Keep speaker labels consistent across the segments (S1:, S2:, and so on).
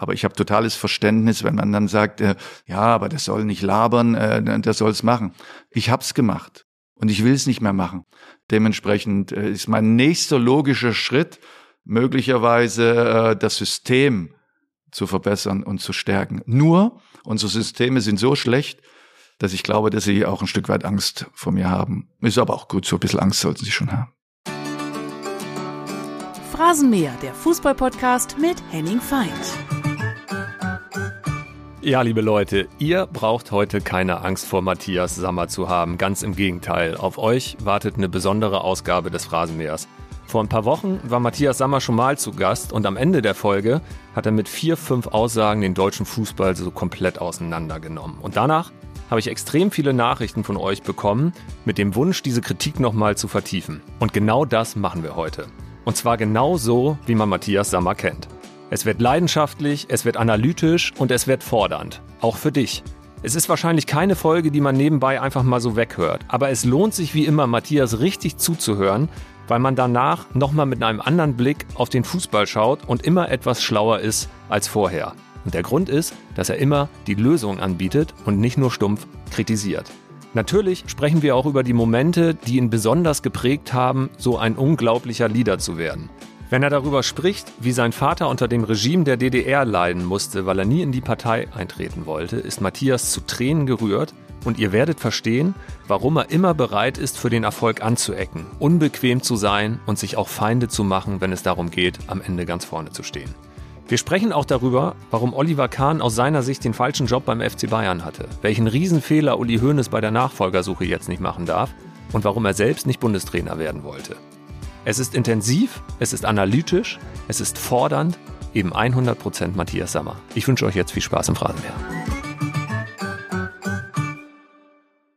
S1: Aber ich habe totales Verständnis, wenn man dann sagt, äh, ja, aber der soll nicht labern, äh, der soll es machen. Ich hab's gemacht und ich will es nicht mehr machen. Dementsprechend äh, ist mein nächster logischer Schritt möglicherweise äh, das System zu verbessern und zu stärken. Nur unsere Systeme sind so schlecht, dass ich glaube, dass sie auch ein Stück weit Angst vor mir haben. Ist aber auch gut, so ein bisschen Angst sollten sie schon haben.
S2: Phrasenmäher, der Fußballpodcast mit Henning Feind.
S3: Ja, liebe Leute, ihr braucht heute keine Angst vor Matthias Sammer zu haben. Ganz im Gegenteil. Auf euch wartet eine besondere Ausgabe des Phrasenmähers. Vor ein paar Wochen war Matthias Sammer schon mal zu Gast und am Ende der Folge hat er mit vier, fünf Aussagen den deutschen Fußball so komplett auseinandergenommen. Und danach habe ich extrem viele Nachrichten von euch bekommen mit dem Wunsch, diese Kritik nochmal zu vertiefen. Und genau das machen wir heute. Und zwar genau so, wie man Matthias Sammer kennt. Es wird leidenschaftlich, es wird analytisch und es wird fordernd. Auch für dich. Es ist wahrscheinlich keine Folge, die man nebenbei einfach mal so weghört. Aber es lohnt sich wie immer, Matthias richtig zuzuhören, weil man danach nochmal mit einem anderen Blick auf den Fußball schaut und immer etwas schlauer ist als vorher. Und der Grund ist, dass er immer die Lösung anbietet und nicht nur stumpf kritisiert. Natürlich sprechen wir auch über die Momente, die ihn besonders geprägt haben, so ein unglaublicher Leader zu werden. Wenn er darüber spricht, wie sein Vater unter dem Regime der DDR leiden musste, weil er nie in die Partei eintreten wollte, ist Matthias zu Tränen gerührt und ihr werdet verstehen, warum er immer bereit ist, für den Erfolg anzuecken, unbequem zu sein und sich auch Feinde zu machen, wenn es darum geht, am Ende ganz vorne zu stehen. Wir sprechen auch darüber, warum Oliver Kahn aus seiner Sicht den falschen Job beim FC Bayern hatte, welchen Riesenfehler Uli Hoeneß bei der Nachfolgersuche jetzt nicht machen darf und warum er selbst nicht Bundestrainer werden wollte. Es ist intensiv, es ist analytisch, es ist fordernd, eben 100% Matthias Sammer. Ich wünsche euch jetzt viel Spaß im Phrasenmeer.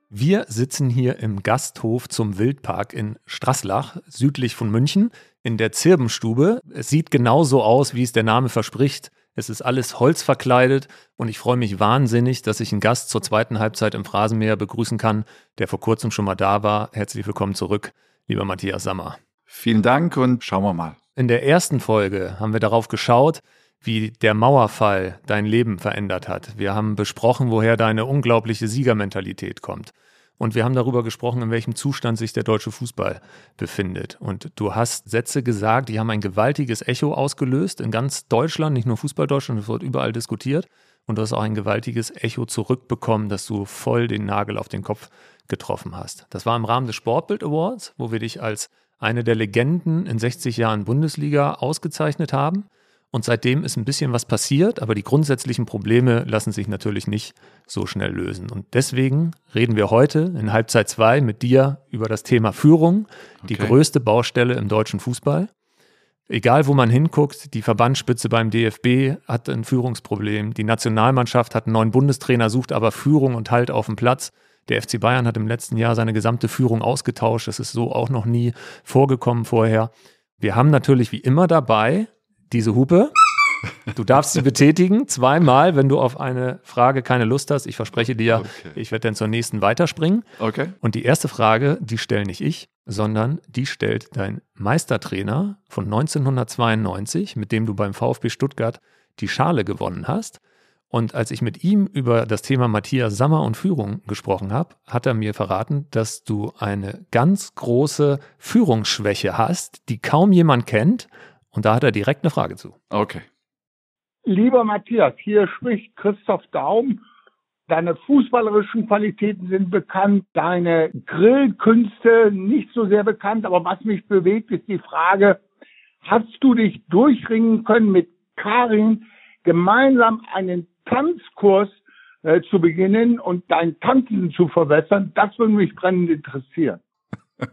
S3: Wir sitzen hier im Gasthof zum Wildpark in Straßlach, südlich von München in der Zirbenstube. Es sieht genauso aus, wie es der Name verspricht. Es ist alles holzverkleidet und ich freue mich wahnsinnig, dass ich einen Gast zur zweiten Halbzeit im Phrasenmäher begrüßen kann, der vor kurzem schon mal da war. Herzlich willkommen zurück, lieber Matthias Sammer.
S1: Vielen Dank und schauen wir mal.
S3: In der ersten Folge haben wir darauf geschaut, wie der Mauerfall dein Leben verändert hat. Wir haben besprochen, woher deine unglaubliche Siegermentalität kommt. Und wir haben darüber gesprochen, in welchem Zustand sich der deutsche Fußball befindet. Und du hast Sätze gesagt, die haben ein gewaltiges Echo ausgelöst in ganz Deutschland, nicht nur Fußball-Deutschland, es wird überall diskutiert. Und du hast auch ein gewaltiges Echo zurückbekommen, dass du voll den Nagel auf den Kopf getroffen hast. Das war im Rahmen des Sportbild Awards, wo wir dich als eine der Legenden in 60 Jahren Bundesliga ausgezeichnet haben. Und seitdem ist ein bisschen was passiert, aber die grundsätzlichen Probleme lassen sich natürlich nicht so schnell lösen. Und deswegen reden wir heute in Halbzeit 2 mit dir über das Thema Führung, okay. die größte Baustelle im deutschen Fußball. Egal, wo man hinguckt, die Verbandsspitze beim DFB hat ein Führungsproblem. Die Nationalmannschaft hat einen neuen Bundestrainer, sucht aber Führung und Halt auf dem Platz. Der FC Bayern hat im letzten Jahr seine gesamte Führung ausgetauscht. Das ist so auch noch nie vorgekommen vorher. Wir haben natürlich wie immer dabei diese Hupe. Du darfst sie betätigen, zweimal, wenn du auf eine Frage keine Lust hast. Ich verspreche dir, okay. ich werde dann zur nächsten weiterspringen.
S1: Okay.
S3: Und die erste Frage, die stelle nicht ich, sondern die stellt dein Meistertrainer von 1992, mit dem du beim VfB Stuttgart die Schale gewonnen hast. Und als ich mit ihm über das Thema Matthias Sammer und Führung gesprochen habe, hat er mir verraten, dass du eine ganz große Führungsschwäche hast, die kaum jemand kennt und da hat er direkt eine Frage zu.
S1: Okay.
S4: Lieber Matthias, hier spricht Christoph Daum. Deine fußballerischen Qualitäten sind bekannt, deine Grillkünste nicht so sehr bekannt, aber was mich bewegt, ist die Frage, hast du dich durchringen können, mit Karin gemeinsam einen Tanzkurs äh, zu beginnen und dein Tanzen zu verbessern? Das würde mich brennend interessieren.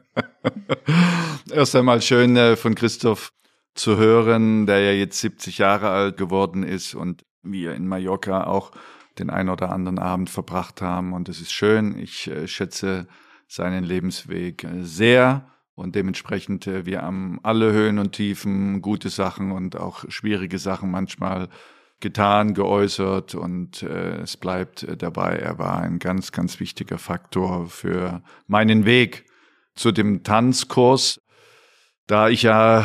S1: Erst einmal schön äh, von Christoph zu hören, der ja jetzt 70 Jahre alt geworden ist und wir in Mallorca auch den ein oder anderen Abend verbracht haben. Und es ist schön. Ich äh, schätze seinen Lebensweg äh, sehr. Und dementsprechend, äh, wir haben alle Höhen und Tiefen, gute Sachen und auch schwierige Sachen manchmal getan, geäußert und äh, es bleibt dabei, er war ein ganz, ganz wichtiger Faktor für meinen Weg zu dem Tanzkurs Da ich ja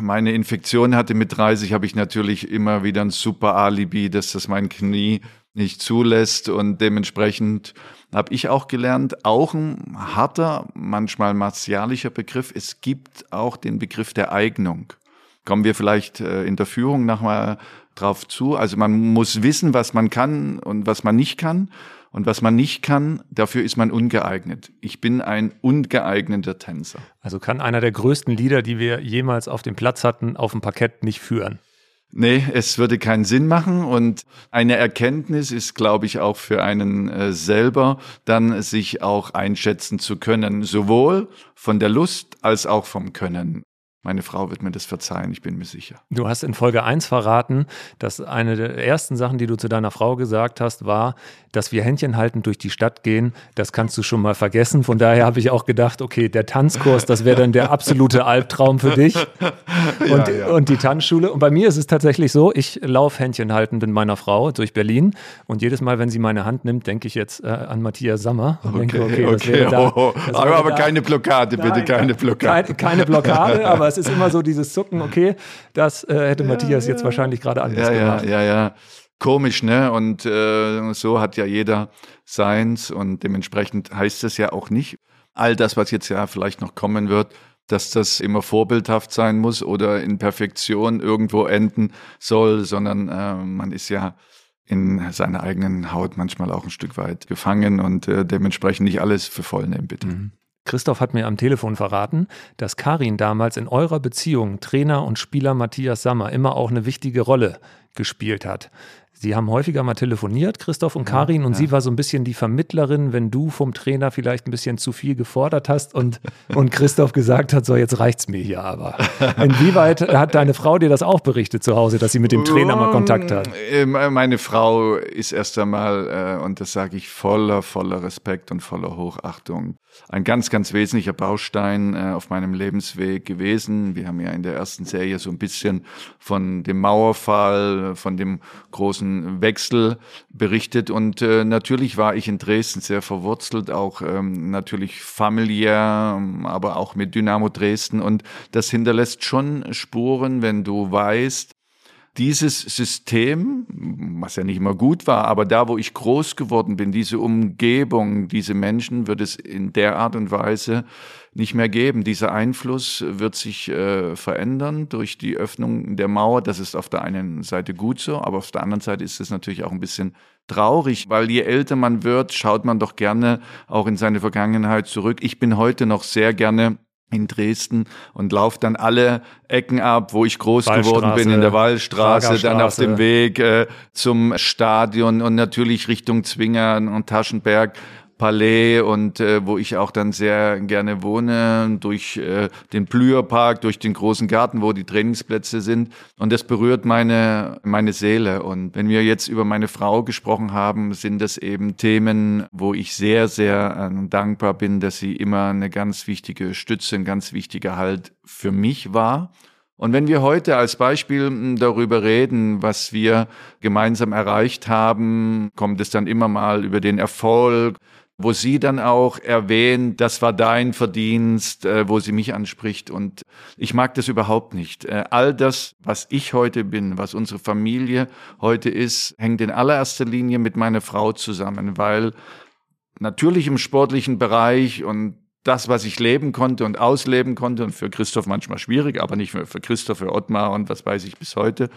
S1: meine Infektion hatte mit 30, habe ich natürlich immer wieder ein super Alibi, dass das mein Knie nicht zulässt und dementsprechend habe ich auch gelernt, auch ein harter, manchmal martialischer Begriff. Es gibt auch den Begriff der Eignung. Kommen wir vielleicht äh, in der Führung nochmal drauf zu. Also man muss wissen, was man kann und was man nicht kann. Und was man nicht kann, dafür ist man ungeeignet. Ich bin ein ungeeigneter Tänzer.
S3: Also kann einer der größten Lieder, die wir jemals auf dem Platz hatten, auf dem Parkett nicht führen.
S1: Nee, es würde keinen Sinn machen und eine Erkenntnis ist, glaube ich, auch für einen äh, selber, dann sich auch einschätzen zu können, sowohl von der Lust als auch vom Können. Meine Frau wird mir das verzeihen, ich bin mir sicher.
S3: Du hast in Folge 1 verraten, dass eine der ersten Sachen, die du zu deiner Frau gesagt hast, war, dass wir Händchen haltend durch die Stadt gehen. Das kannst du schon mal vergessen. Von daher habe ich auch gedacht, okay, der Tanzkurs, das wäre dann der absolute Albtraum für dich. Und, ja, ja. und die Tanzschule. Und bei mir ist es tatsächlich so, ich laufe Händchen haltend mit meiner Frau durch Berlin. Und jedes Mal, wenn sie meine Hand nimmt, denke ich jetzt äh, an Matthias Sammer. Und
S1: okay, denke, okay, okay. Da, oh, aber, aber da. keine Blockade, bitte, Nein, keine Blockade.
S3: Keine, keine Blockade, aber es ist immer so dieses Zucken, okay, das äh, hätte ja, Matthias ja. jetzt wahrscheinlich gerade anders
S1: ja,
S3: gemacht.
S1: Ja, ja, ja. Komisch, ne? Und äh, so hat ja jeder seins und dementsprechend heißt es ja auch nicht, all das, was jetzt ja vielleicht noch kommen wird, dass das immer vorbildhaft sein muss oder in Perfektion irgendwo enden soll, sondern äh, man ist ja in seiner eigenen Haut manchmal auch ein Stück weit gefangen und äh, dementsprechend nicht alles für voll nehmen, bitte. Mhm.
S3: Christoph hat mir am Telefon verraten, dass Karin damals in eurer Beziehung Trainer und Spieler Matthias Sammer immer auch eine wichtige Rolle gespielt hat. Sie haben häufiger mal telefoniert, Christoph und Karin, und ja. sie war so ein bisschen die Vermittlerin, wenn du vom Trainer vielleicht ein bisschen zu viel gefordert hast und, und Christoph gesagt hat, so jetzt reicht's mir hier aber. Inwieweit hat deine Frau dir das auch berichtet zu Hause, dass sie mit dem Trainer mal Kontakt hat?
S1: Ähm, äh, meine Frau ist erst einmal, äh, und das sage ich voller, voller Respekt und voller Hochachtung, ein ganz, ganz wesentlicher Baustein äh, auf meinem Lebensweg gewesen. Wir haben ja in der ersten Serie so ein bisschen von dem Mauerfall, von dem großen Wechsel berichtet. Und äh, natürlich war ich in Dresden sehr verwurzelt, auch ähm, natürlich familiär, aber auch mit Dynamo Dresden. Und das hinterlässt schon Spuren, wenn du weißt, dieses System, was ja nicht immer gut war, aber da, wo ich groß geworden bin, diese Umgebung, diese Menschen, wird es in der Art und Weise nicht mehr geben. Dieser Einfluss wird sich äh, verändern durch die Öffnung der Mauer. Das ist auf der einen Seite gut so, aber auf der anderen Seite ist es natürlich auch ein bisschen traurig, weil je älter man wird, schaut man doch gerne auch in seine Vergangenheit zurück. Ich bin heute noch sehr gerne in Dresden und laufe dann alle Ecken ab, wo ich groß geworden bin, in der Wallstraße, dann auf dem Weg äh, zum Stadion und natürlich Richtung Zwingern und Taschenberg Palais und äh, wo ich auch dann sehr gerne wohne, durch äh, den Blüherpark, durch den großen Garten, wo die Trainingsplätze sind. Und das berührt meine, meine Seele. Und wenn wir jetzt über meine Frau gesprochen haben, sind das eben Themen, wo ich sehr, sehr äh, dankbar bin, dass sie immer eine ganz wichtige Stütze, ein ganz wichtiger Halt für mich war. Und wenn wir heute als Beispiel hm, darüber reden, was wir gemeinsam erreicht haben, kommt es dann immer mal über den Erfolg, wo sie dann auch erwähnt, das war dein Verdienst, äh, wo sie mich anspricht. Und ich mag das überhaupt nicht. Äh, all das, was ich heute bin, was unsere Familie heute ist, hängt in allererster Linie mit meiner Frau zusammen, weil natürlich im sportlichen Bereich und das, was ich leben konnte und ausleben konnte, und für Christoph manchmal schwierig, aber nicht für, für Christoph, für Ottmar und was weiß ich bis heute,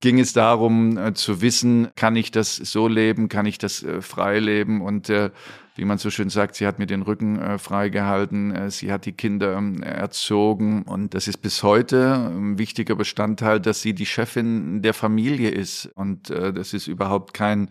S1: ging es darum äh, zu wissen, kann ich das so leben, kann ich das äh, frei leben? Und äh, wie man so schön sagt, sie hat mir den Rücken äh, freigehalten, äh, sie hat die Kinder äh, erzogen. Und das ist bis heute ein wichtiger Bestandteil, dass sie die Chefin der Familie ist. Und äh, das ist überhaupt kein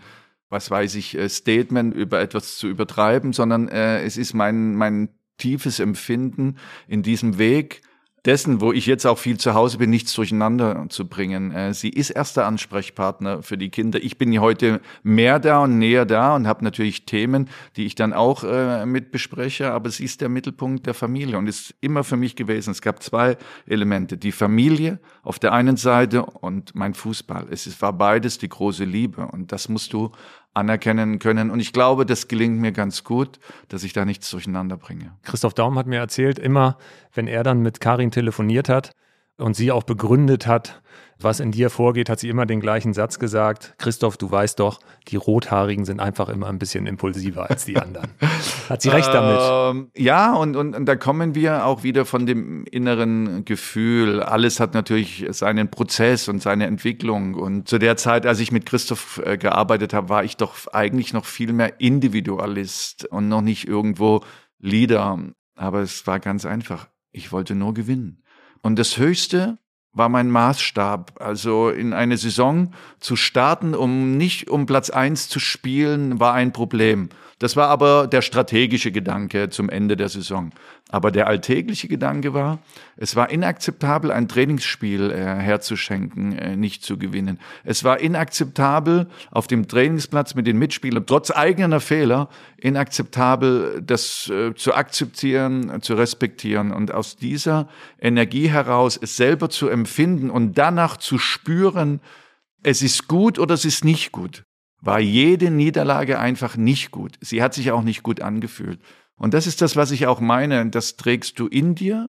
S1: was weiß ich, äh, Statement über etwas zu übertreiben, sondern äh, es ist mein, mein tiefes Empfinden in diesem Weg, dessen, wo ich jetzt auch viel zu Hause bin, nichts durcheinander zu bringen. Äh, sie ist erster Ansprechpartner für die Kinder. Ich bin heute mehr da und näher da und habe natürlich Themen, die ich dann auch äh, mit bespreche, aber sie ist der Mittelpunkt der Familie und ist immer für mich gewesen. Es gab zwei Elemente. Die Familie auf der einen Seite und mein Fußball. Es war beides die große Liebe und das musst du anerkennen können. Und ich glaube, das gelingt mir ganz gut, dass ich da nichts durcheinander bringe.
S3: Christoph Daum hat mir erzählt, immer wenn er dann mit Karin telefoniert hat und sie auch begründet hat, was in dir vorgeht, hat sie immer den gleichen Satz gesagt. Christoph, du weißt doch, die Rothaarigen sind einfach immer ein bisschen impulsiver als die anderen. hat sie recht damit?
S1: Ähm, ja, und, und, und da kommen wir auch wieder von dem inneren Gefühl. Alles hat natürlich seinen Prozess und seine Entwicklung. Und zu der Zeit, als ich mit Christoph äh, gearbeitet habe, war ich doch eigentlich noch viel mehr Individualist und noch nicht irgendwo Leader. Aber es war ganz einfach. Ich wollte nur gewinnen. Und das Höchste, war mein Maßstab. Also in eine Saison zu starten, um nicht um Platz eins zu spielen, war ein Problem. Das war aber der strategische Gedanke zum Ende der Saison. Aber der alltägliche Gedanke war, es war inakzeptabel, ein Trainingsspiel äh, herzuschenken, äh, nicht zu gewinnen. Es war inakzeptabel, auf dem Trainingsplatz mit den Mitspielern, trotz eigener Fehler, inakzeptabel, das äh, zu akzeptieren, zu respektieren und aus dieser Energie heraus es selber zu empfinden und danach zu spüren, es ist gut oder es ist nicht gut war jede Niederlage einfach nicht gut. Sie hat sich auch nicht gut angefühlt. Und das ist das, was ich auch meine. Das trägst du in dir.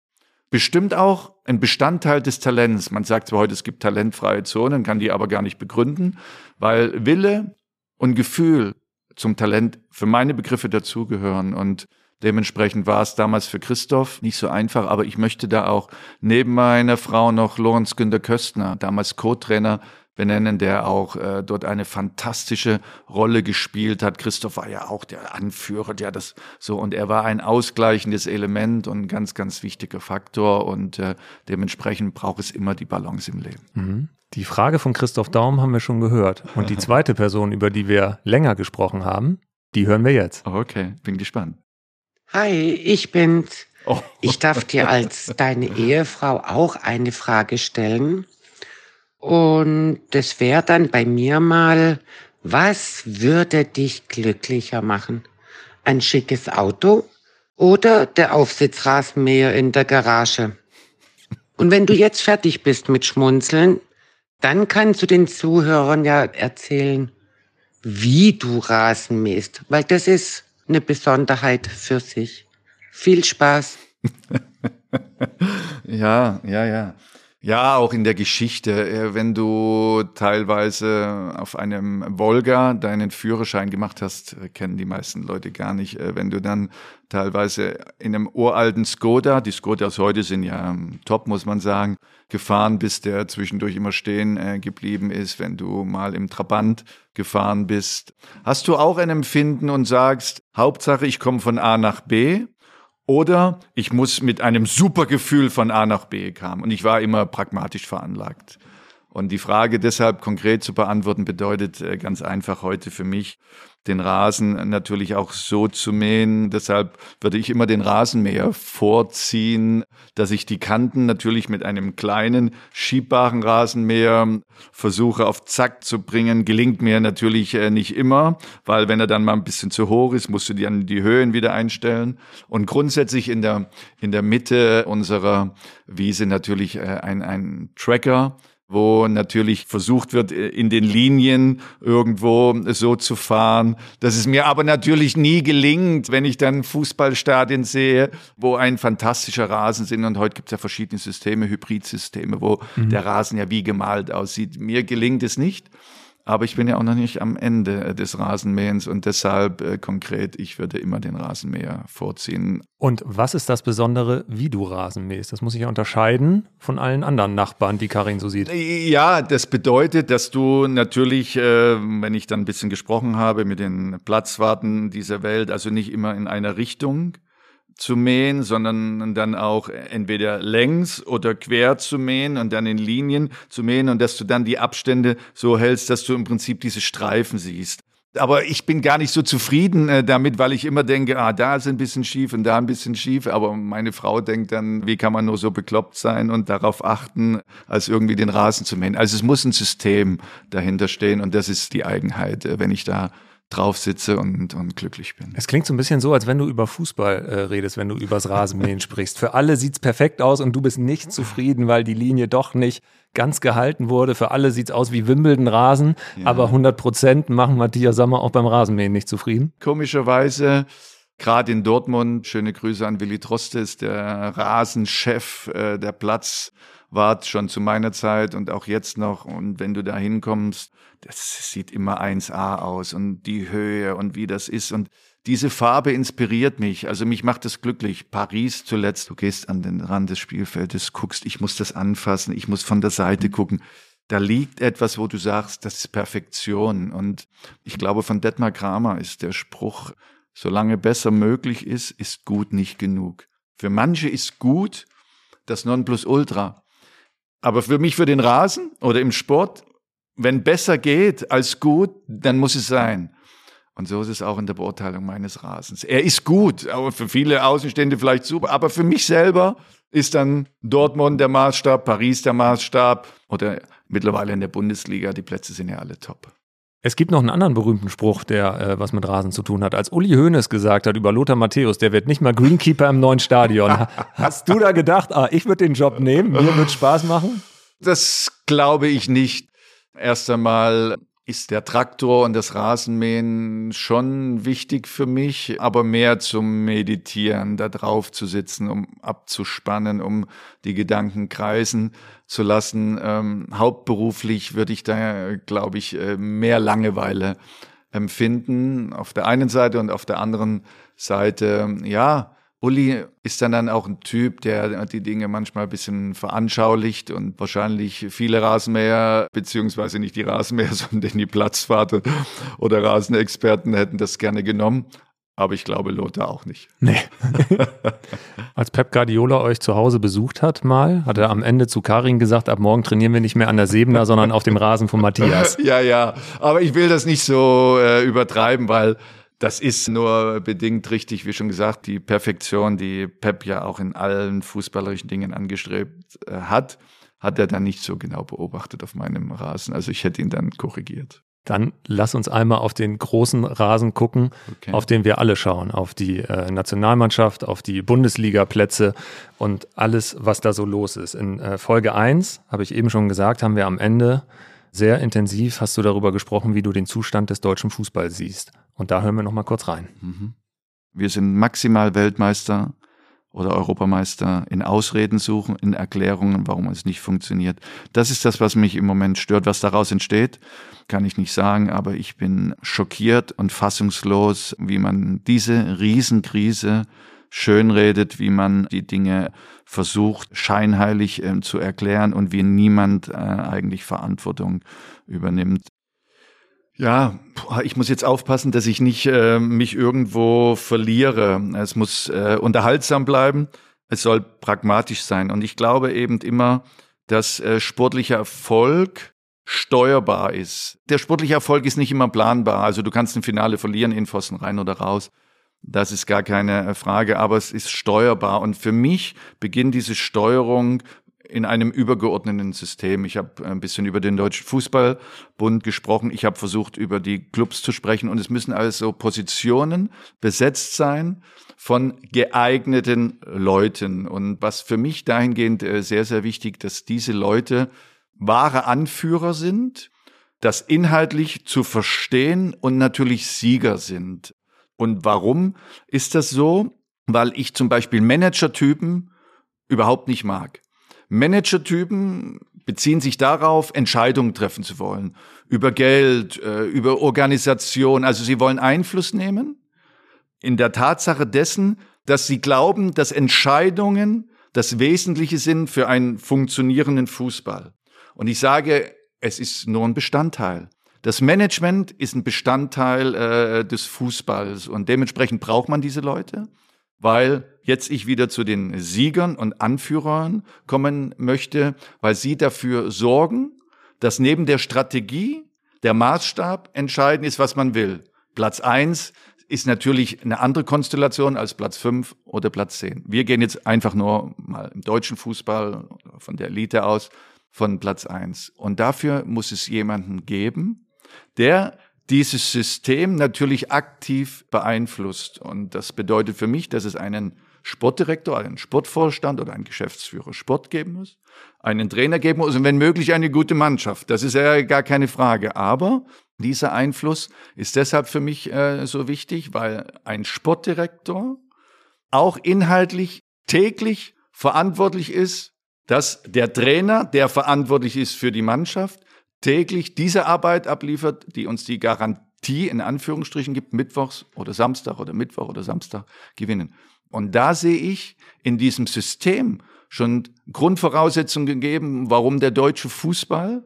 S1: Bestimmt auch ein Bestandteil des Talents. Man sagt zwar heute, es gibt talentfreie Zonen, kann die aber gar nicht begründen, weil Wille und Gefühl zum Talent für meine Begriffe dazugehören. Und dementsprechend war es damals für Christoph nicht so einfach, aber ich möchte da auch neben meiner Frau noch Lorenz Günter Köstner, damals Co-Trainer benennen, der auch äh, dort eine fantastische Rolle gespielt hat. Christoph war ja auch der Anführer, der das so und er war ein ausgleichendes Element und ein ganz, ganz wichtiger Faktor und äh, dementsprechend braucht es immer die Balance im Leben.
S3: Mhm. Die Frage von Christoph Daum haben wir schon gehört und die zweite Person, über die wir länger gesprochen haben, die hören wir jetzt.
S1: Okay, bin gespannt.
S5: Hi, ich bin's. Oh. Ich darf dir als deine Ehefrau auch eine Frage stellen. Und das wäre dann bei mir mal, was würde dich glücklicher machen? Ein schickes Auto oder der Aufsitzrasenmäher in der Garage? Und wenn du jetzt fertig bist mit Schmunzeln, dann kannst du den Zuhörern ja erzählen, wie du Rasen mähst, weil das ist eine Besonderheit für sich. Viel Spaß.
S1: ja, ja, ja. Ja, auch in der Geschichte. Äh, wenn du teilweise auf einem Volga deinen Führerschein gemacht hast, äh, kennen die meisten Leute gar nicht. Äh, wenn du dann teilweise in einem uralten Skoda, die Skodas heute sind ja ähm, top, muss man sagen, gefahren bist, der zwischendurch immer stehen geblieben ist, wenn du mal im Trabant gefahren bist. Hast du auch ein Empfinden und sagst, Hauptsache ich komme von A nach B oder ich muss mit einem super Gefühl von A nach B kommen. Und ich war immer pragmatisch veranlagt. Und die Frage deshalb konkret zu beantworten bedeutet äh, ganz einfach heute für mich, den Rasen natürlich auch so zu mähen. Deshalb würde ich immer den Rasenmäher vorziehen, dass ich die Kanten natürlich mit einem kleinen schiebbaren Rasenmäher versuche auf Zack zu bringen. Gelingt mir natürlich äh, nicht immer, weil wenn er dann mal ein bisschen zu hoch ist, musst du dann die Höhen wieder einstellen. Und grundsätzlich in der, in der Mitte unserer Wiese natürlich äh, ein, ein Tracker wo natürlich versucht wird, äh, in den Linien irgendwo so zu fahren, dass es mir aber natürlich nie gelingt, wenn ich dann Fußballstadien sehe, wo ein fantastischer Rasen sind und heute gibt es ja verschiedene Systeme, Hybridsysteme, wo mhm. der Rasen ja wie gemalt aussieht. Mir gelingt es nicht. Aber ich bin ja auch noch nicht am Ende äh, des Rasenmähens und deshalb äh, konkret, ich würde immer den Rasenmäher vorziehen.
S3: Und was ist das Besondere, wie du Rasen mähst? Das muss ich ja unterscheiden von allen anderen Nachbarn, die Karin so sieht.
S1: Ja, das bedeutet, dass du natürlich, äh, wenn ich dann ein bisschen gesprochen habe mit den Platzwarten dieser Welt, also nicht immer in einer Richtung zu mähen, sondern dann auch entweder längs oder quer zu mähen und dann in Linien zu mähen und dass du dann die Abstände so hältst, dass du im Prinzip diese Streifen siehst. Aber ich bin gar nicht so zufrieden äh, damit, weil ich immer denke, ah, da ist ein bisschen schief und da ein bisschen schief. Aber meine Frau denkt dann, wie kann man nur so bekloppt sein und darauf achten, als irgendwie den Rasen zu mähen. Also es muss ein System dahinter stehen und das ist die Eigenheit, äh, wenn ich da drauf sitze und, und glücklich bin.
S3: Es klingt so ein bisschen so, als wenn du über Fußball äh, redest, wenn du übers Rasenmähen sprichst. Für alle sieht's perfekt aus und du bist nicht zufrieden, weil die Linie doch nicht ganz gehalten wurde. Für alle sieht's aus wie Wimbledon Rasen, ja. aber 100 Prozent machen Matthias Sammer auch beim Rasenmähen nicht zufrieden.
S1: Komischerweise Gerade in Dortmund, schöne Grüße an Willi Trostes, der Rasenchef, äh, der Platz war schon zu meiner Zeit und auch jetzt noch. Und wenn du da hinkommst, das sieht immer 1A aus und die Höhe und wie das ist. Und diese Farbe inspiriert mich. Also mich macht es glücklich. Paris zuletzt, du gehst an den Rand des Spielfeldes, guckst, ich muss das anfassen, ich muss von der Seite gucken. Da liegt etwas, wo du sagst, das ist Perfektion. Und ich glaube, von Detmar Kramer ist der Spruch, solange besser möglich ist, ist gut nicht genug. Für manche ist gut das Nonplusultra. Aber für mich, für den Rasen oder im Sport, wenn besser geht als gut, dann muss es sein. Und so ist es auch in der Beurteilung meines Rasens. Er ist gut, aber für viele Außenstände vielleicht super, aber für mich selber ist dann Dortmund der Maßstab, Paris der Maßstab oder mittlerweile in der Bundesliga, die Plätze sind ja alle top.
S3: Es gibt noch einen anderen berühmten Spruch, der äh, was mit Rasen zu tun hat. Als Uli Hoeneß gesagt hat über Lothar Matthäus, der wird nicht mal Greenkeeper im neuen Stadion. Hast du da gedacht, ah, ich würde den Job nehmen, mir wird Spaß machen?
S1: Das glaube ich nicht. Erst einmal ist der Traktor und das Rasenmähen schon wichtig für mich, aber mehr zum Meditieren, da drauf zu sitzen, um abzuspannen, um die Gedanken kreisen zu lassen. Ähm, hauptberuflich würde ich da, glaube ich, äh, mehr Langeweile empfinden auf der einen Seite und auf der anderen Seite, ja, Uli ist dann, dann auch ein Typ, der die Dinge manchmal ein bisschen veranschaulicht und wahrscheinlich viele Rasenmäher, beziehungsweise nicht die Rasenmäher, sondern die Platzfahrt oder Rasenexperten hätten das gerne genommen. Aber ich glaube, Lothar auch nicht.
S3: Nee. Als Pep Guardiola euch zu Hause besucht hat mal, hat er am Ende zu Karin gesagt, ab morgen trainieren wir nicht mehr an der Sebener, sondern auf dem Rasen von Matthias.
S1: Ja, ja. Aber ich will das nicht so äh, übertreiben, weil das ist nur bedingt richtig, wie schon gesagt, die Perfektion, die Pep ja auch in allen fußballerischen Dingen angestrebt äh, hat, hat er dann nicht so genau beobachtet auf meinem Rasen. Also ich hätte ihn dann korrigiert.
S3: Dann lass uns einmal auf den großen Rasen gucken, okay. auf den wir alle schauen, auf die äh, Nationalmannschaft, auf die Bundesliga-Plätze und alles, was da so los ist. In äh, Folge 1, habe ich eben schon gesagt, haben wir am Ende sehr intensiv hast du darüber gesprochen, wie du den Zustand des deutschen Fußballs siehst. Und da hören wir noch mal kurz rein. Mhm.
S1: Wir sind maximal Weltmeister oder Europameister in Ausreden suchen, in Erklärungen, warum es nicht funktioniert. Das ist das, was mich im Moment stört. Was daraus entsteht, kann ich nicht sagen, aber ich bin schockiert und fassungslos, wie man diese Riesenkrise schönredet, wie man die Dinge versucht, scheinheilig äh, zu erklären und wie niemand äh, eigentlich Verantwortung übernimmt. Ja, ich muss jetzt aufpassen, dass ich nicht äh, mich irgendwo verliere. Es muss äh, unterhaltsam bleiben. Es soll pragmatisch sein. Und ich glaube eben immer, dass äh, sportlicher Erfolg steuerbar ist. Der sportliche Erfolg ist nicht immer planbar. Also du kannst im Finale verlieren, in rein oder raus. Das ist gar keine Frage, aber es ist steuerbar. Und für mich beginnt diese Steuerung in einem übergeordneten System. Ich habe ein bisschen über den Deutschen Fußballbund gesprochen. Ich habe versucht, über die Clubs zu sprechen. Und es müssen also Positionen besetzt sein von geeigneten Leuten. Und was für mich dahingehend äh, sehr, sehr wichtig, dass diese Leute wahre Anführer sind, das inhaltlich zu verstehen und natürlich Sieger sind. Und warum ist das so? Weil ich zum Beispiel Managertypen überhaupt nicht mag. Managertypen beziehen sich darauf, Entscheidungen treffen zu wollen. Über Geld, äh, über Organisation. Also sie wollen Einfluss nehmen in der Tatsache dessen, dass sie glauben, dass Entscheidungen das Wesentliche sind für einen funktionierenden Fußball. Und ich sage, es ist nur ein Bestandteil. Das Management ist ein Bestandteil äh, des Fußballs und dementsprechend braucht man diese Leute weil jetzt ich wieder zu den Siegern und Anführern kommen möchte, weil sie dafür sorgen, dass neben der Strategie der Maßstab entscheidend ist, was man will. Platz eins ist natürlich eine andere Konstellation als Platz fünf oder Platz zehn. Wir gehen jetzt einfach nur mal im deutschen Fußball von der Elite aus von Platz eins. Und dafür muss es jemanden geben, der dieses System natürlich aktiv beeinflusst. Und das bedeutet für mich, dass es einen Sportdirektor, einen Sportvorstand oder einen Geschäftsführer Sport geben muss, einen Trainer geben muss und wenn möglich eine gute Mannschaft. Das ist ja gar keine Frage. Aber dieser Einfluss ist deshalb für mich äh, so wichtig, weil ein Sportdirektor auch inhaltlich täglich verantwortlich ist, dass der Trainer, der verantwortlich ist für die Mannschaft, täglich diese Arbeit abliefert, die uns die Garantie in Anführungsstrichen gibt, Mittwochs oder Samstag oder Mittwoch oder Samstag gewinnen. Und da sehe ich in diesem System schon Grundvoraussetzungen gegeben, warum der deutsche Fußball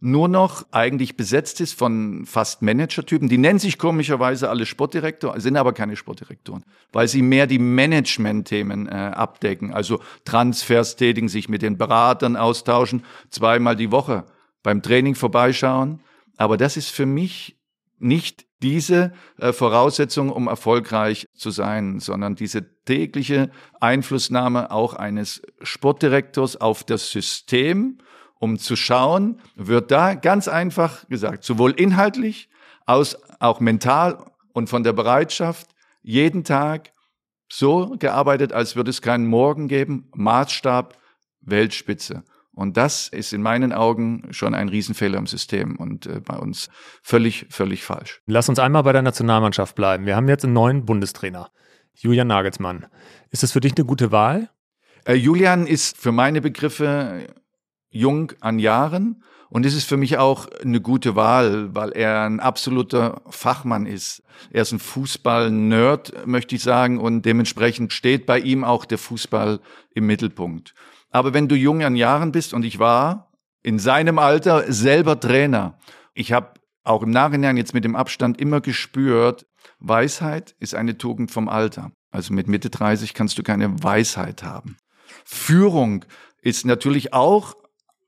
S1: nur noch eigentlich besetzt ist von fast Managertypen. Die nennen sich komischerweise alle Sportdirektor, sind aber keine Sportdirektoren, weil sie mehr die Management-Themen äh, abdecken. Also Transfers tätigen, sich mit den Beratern austauschen, zweimal die Woche beim Training vorbeischauen. Aber das ist für mich nicht diese äh, Voraussetzung, um erfolgreich zu sein, sondern diese tägliche Einflussnahme auch eines Sportdirektors auf das System, um zu schauen, wird da ganz einfach gesagt, sowohl inhaltlich aus auch mental und von der Bereitschaft jeden Tag so gearbeitet, als würde es keinen Morgen geben, Maßstab Weltspitze. Und das ist in meinen Augen schon ein Riesenfehler im System und äh, bei uns völlig, völlig falsch.
S3: Lass uns einmal bei der Nationalmannschaft bleiben. Wir haben jetzt einen neuen Bundestrainer, Julian Nagelsmann. Ist das für dich eine gute Wahl?
S1: Äh, Julian ist für meine Begriffe jung an Jahren und es ist für mich auch eine gute Wahl, weil er ein absoluter Fachmann ist. Er ist ein Fußball-Nerd, möchte ich sagen, und dementsprechend steht bei ihm auch der Fußball im Mittelpunkt. Aber wenn du jung an Jahren bist und ich war in seinem Alter selber Trainer, ich habe auch im Nachhinein jetzt mit dem Abstand immer gespürt, Weisheit ist eine Tugend vom Alter. Also mit Mitte 30 kannst du keine Weisheit haben. Führung ist natürlich auch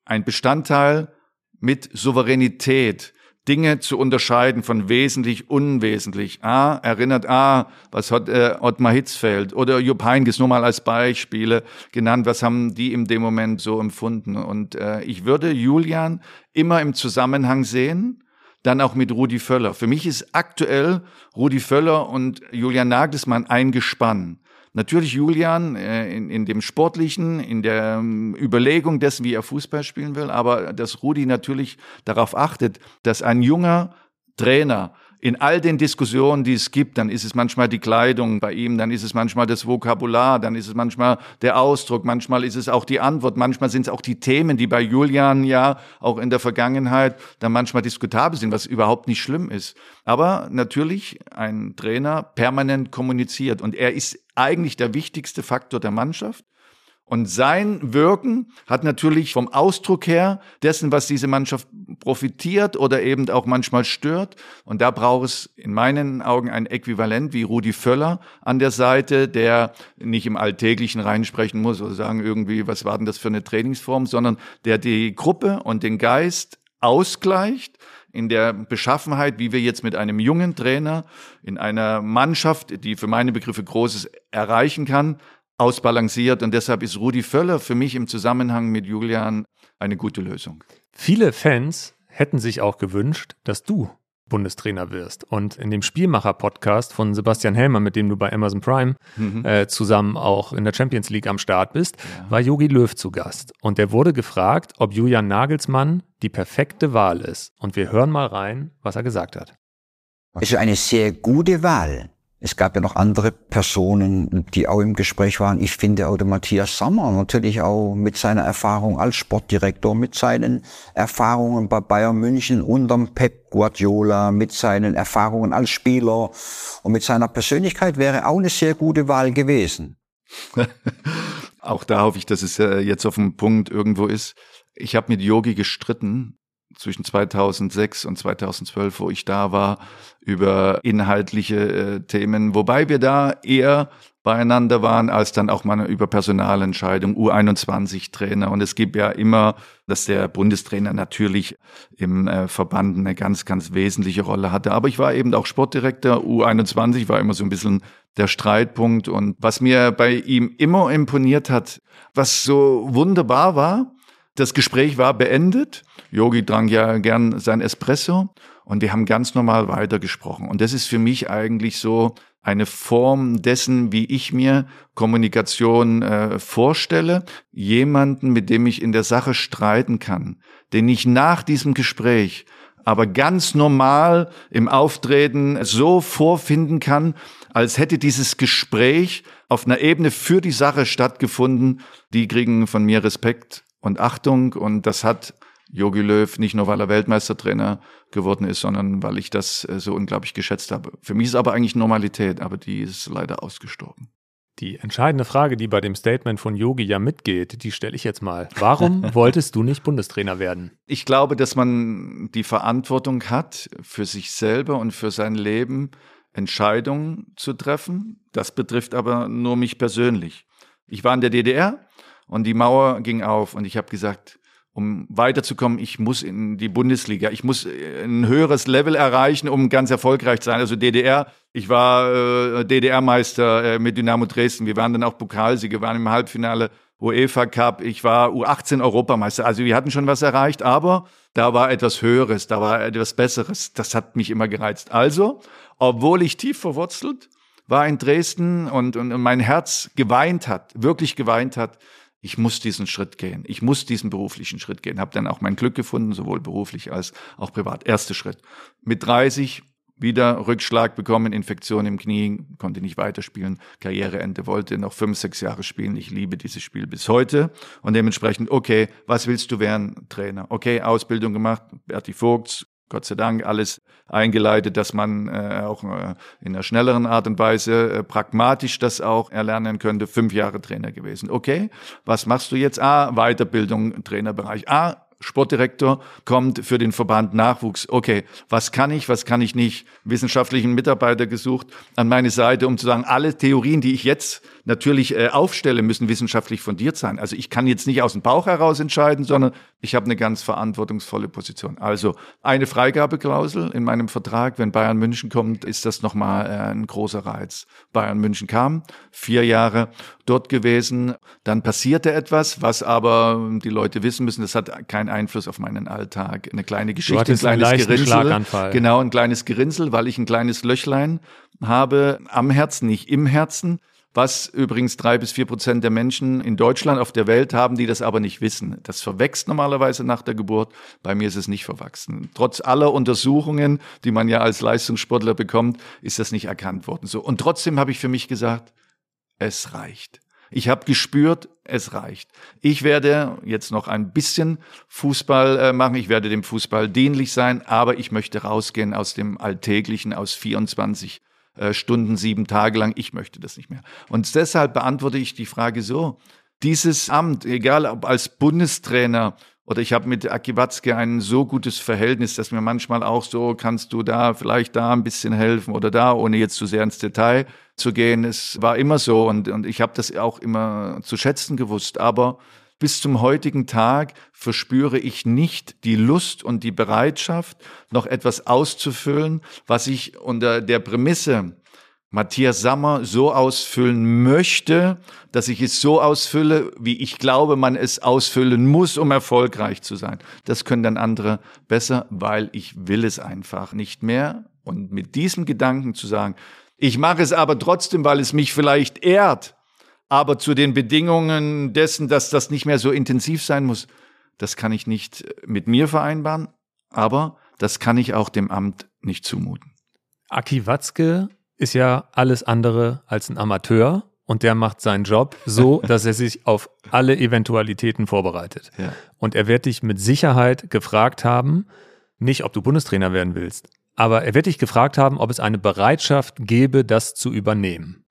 S1: ein Bestandteil mit Souveränität. Dinge zu unterscheiden von wesentlich, unwesentlich. Ah, erinnert, ah, was hat äh, Ottmar Hitzfeld oder Jupp Heynckes nur mal als Beispiele genannt, was haben die in dem Moment so empfunden. Und äh, ich würde Julian immer im Zusammenhang sehen, dann auch mit Rudi Völler. Für mich ist aktuell Rudi Völler und Julian Nagelsmann ein Gespann. Natürlich Julian äh, in, in dem Sportlichen, in der ähm, Überlegung dessen, wie er Fußball spielen will, aber dass Rudi natürlich darauf achtet, dass ein junger Trainer in all den Diskussionen, die es gibt, dann ist es manchmal die Kleidung bei ihm, dann ist es manchmal das Vokabular, dann ist es manchmal der Ausdruck, manchmal ist es auch die Antwort, manchmal sind es auch die Themen, die bei Julian ja auch in der Vergangenheit dann manchmal diskutabel sind, was überhaupt nicht schlimm ist. Aber natürlich ein Trainer permanent kommuniziert und er ist eigentlich der wichtigste Faktor der Mannschaft. Und sein Wirken hat natürlich vom Ausdruck her dessen, was diese Mannschaft profitiert oder eben auch manchmal stört. Und da braucht es in meinen Augen ein Äquivalent wie Rudi Völler an der Seite, der nicht im Alltäglichen reinsprechen muss oder sagen irgendwie, was war denn das für eine Trainingsform, sondern der die Gruppe und den Geist ausgleicht in der Beschaffenheit, wie wir jetzt mit einem jungen Trainer in einer Mannschaft, die für meine Begriffe Großes erreichen kann, ausbalanciert. Und deshalb ist Rudi Völler für mich im Zusammenhang mit Julian eine gute Lösung.
S3: Viele Fans hätten sich auch gewünscht, dass du Bundestrainer wirst. Und in dem Spielmacher-Podcast von Sebastian Helmer, mit dem du bei Amazon Prime mhm. äh, zusammen auch in der Champions League am Start bist, ja. war Yogi Löw zu Gast. Und der wurde gefragt, ob Julian Nagelsmann die perfekte Wahl ist. Und wir hören mal rein, was er gesagt hat.
S6: Es ist eine sehr gute Wahl. Es gab ja noch andere Personen, die auch im Gespräch waren. Ich finde auch der Matthias Sammer natürlich auch mit seiner Erfahrung als Sportdirektor, mit seinen Erfahrungen bei Bayern München unterm Pep Guardiola, mit seinen Erfahrungen als Spieler und mit seiner Persönlichkeit wäre auch eine sehr gute Wahl gewesen.
S1: auch da hoffe ich, dass es äh, jetzt auf dem Punkt irgendwo ist. Ich habe mit Yogi gestritten zwischen 2006 und 2012, wo ich da war, über inhaltliche äh, Themen, wobei wir da eher beieinander waren, als dann auch mal über Personalentscheidung, U21-Trainer. Und es gibt ja immer, dass der Bundestrainer natürlich im äh, Verband eine ganz, ganz wesentliche Rolle hatte. Aber ich war eben auch Sportdirektor. U21 war immer so ein bisschen der Streitpunkt. Und was mir bei ihm immer imponiert hat, was so wunderbar war, das Gespräch war beendet. Yogi trank ja gern sein Espresso. Und wir haben ganz normal weitergesprochen. Und das ist für mich eigentlich so eine Form dessen, wie ich mir Kommunikation äh, vorstelle. Jemanden, mit dem ich in der Sache streiten kann, den ich nach diesem Gespräch aber ganz normal im Auftreten so vorfinden kann, als hätte dieses Gespräch auf einer Ebene für die Sache stattgefunden. Die kriegen von mir Respekt und Achtung und das hat Jogi Löw nicht nur, weil er Weltmeistertrainer geworden ist, sondern weil ich das äh, so unglaublich geschätzt habe. Für mich ist aber eigentlich Normalität, aber die ist leider ausgestorben.
S3: Die entscheidende Frage, die bei dem Statement von Yogi ja mitgeht, die stelle ich jetzt mal. Warum wolltest du nicht Bundestrainer werden?
S1: Ich glaube, dass man die Verantwortung hat, für sich selber und für sein Leben Entscheidungen zu treffen. Das betrifft aber nur mich persönlich. Ich war in der DDR und die Mauer ging auf und ich habe gesagt, um weiterzukommen, ich muss in die Bundesliga, ich muss ein höheres Level erreichen, um ganz erfolgreich zu sein. Also DDR, ich war äh, DDR-Meister äh, mit Dynamo Dresden, wir waren dann auch Pokalsieger, waren im Halbfinale UEFA Cup, ich war U18 Europameister. Also wir hatten schon was erreicht, aber da war etwas Höheres, da war etwas Besseres. Das hat mich immer gereizt. Also, obwohl ich tief verwurzelt war in Dresden und, und, und mein Herz geweint hat, wirklich geweint hat, ich muss diesen Schritt gehen. Ich muss diesen beruflichen Schritt gehen. Habe dann auch mein Glück gefunden, sowohl beruflich als auch privat. Erster Schritt. Mit 30 wieder Rückschlag bekommen, Infektion im Knie, konnte nicht weiterspielen, Karriereende, wollte noch fünf, sechs Jahre spielen. Ich liebe dieses Spiel bis heute. Und dementsprechend, okay, was willst du werden? Trainer. Okay, Ausbildung gemacht, Berti Vogts, Gott sei Dank alles eingeleitet, dass man äh, auch äh, in einer schnelleren Art und Weise äh, pragmatisch das auch erlernen könnte. Fünf Jahre Trainer gewesen. Okay, was machst du jetzt? Ah, Weiterbildung, Trainerbereich. Ah, Sportdirektor kommt für den Verband Nachwuchs. Okay, was kann ich, was kann ich nicht? Wissenschaftlichen Mitarbeiter gesucht an meine Seite, um zu sagen, alle Theorien, die ich jetzt natürlich äh, aufstelle, müssen wissenschaftlich fundiert sein. Also ich kann jetzt nicht aus dem Bauch heraus entscheiden, sondern ich habe eine ganz verantwortungsvolle Position. Also eine Freigabeklausel in meinem Vertrag, wenn Bayern München kommt, ist das nochmal äh, ein großer Reiz. Bayern München kam, vier Jahre dort gewesen, dann passierte etwas, was aber die Leute wissen müssen, das hat keinen Einfluss auf meinen Alltag. Eine kleine Geschichte, ein kleines Gerinnsel. Genau, ein kleines Gerinnsel, weil ich ein kleines Löchlein habe am Herzen, nicht im Herzen was übrigens drei bis vier Prozent der Menschen in Deutschland auf der Welt haben, die das aber nicht wissen. Das verwächst normalerweise nach der Geburt. Bei mir ist es nicht verwachsen. Trotz aller Untersuchungen, die man ja als Leistungssportler bekommt, ist das nicht erkannt worden. So. Und trotzdem habe ich für mich gesagt, es reicht. Ich habe gespürt, es reicht. Ich werde jetzt noch ein bisschen Fußball äh, machen. Ich werde dem Fußball dienlich sein, aber ich möchte rausgehen aus dem Alltäglichen, aus 24 äh, Stunden, sieben Tage lang. Ich möchte das nicht mehr. Und deshalb beantworte ich die Frage so. Dieses Amt, egal ob als Bundestrainer oder ich habe mit Aki Watzke ein so gutes Verhältnis, dass mir manchmal auch so, kannst du da vielleicht da ein bisschen helfen oder da, ohne jetzt zu sehr ins Detail zu gehen. Es war immer so und, und ich habe das auch immer zu schätzen gewusst. Aber bis zum heutigen Tag verspüre ich nicht die Lust und die Bereitschaft, noch etwas auszufüllen, was ich unter der Prämisse Matthias Sammer so ausfüllen möchte, dass ich es so ausfülle, wie ich glaube, man es ausfüllen muss, um erfolgreich zu sein. Das können dann andere besser, weil ich will es einfach nicht mehr. Und mit diesem Gedanken zu sagen, ich mache es aber trotzdem, weil es mich vielleicht ehrt, aber zu den Bedingungen dessen, dass das nicht mehr so intensiv sein muss, das kann ich nicht mit mir vereinbaren, aber das kann ich auch dem Amt nicht zumuten.
S3: Aki Watzke ist ja alles andere als ein Amateur und der macht seinen Job so, dass er sich auf alle Eventualitäten vorbereitet. Ja. Und er wird dich mit Sicherheit gefragt haben, nicht ob du Bundestrainer werden willst, aber er wird dich gefragt haben, ob es eine Bereitschaft gäbe, das zu übernehmen.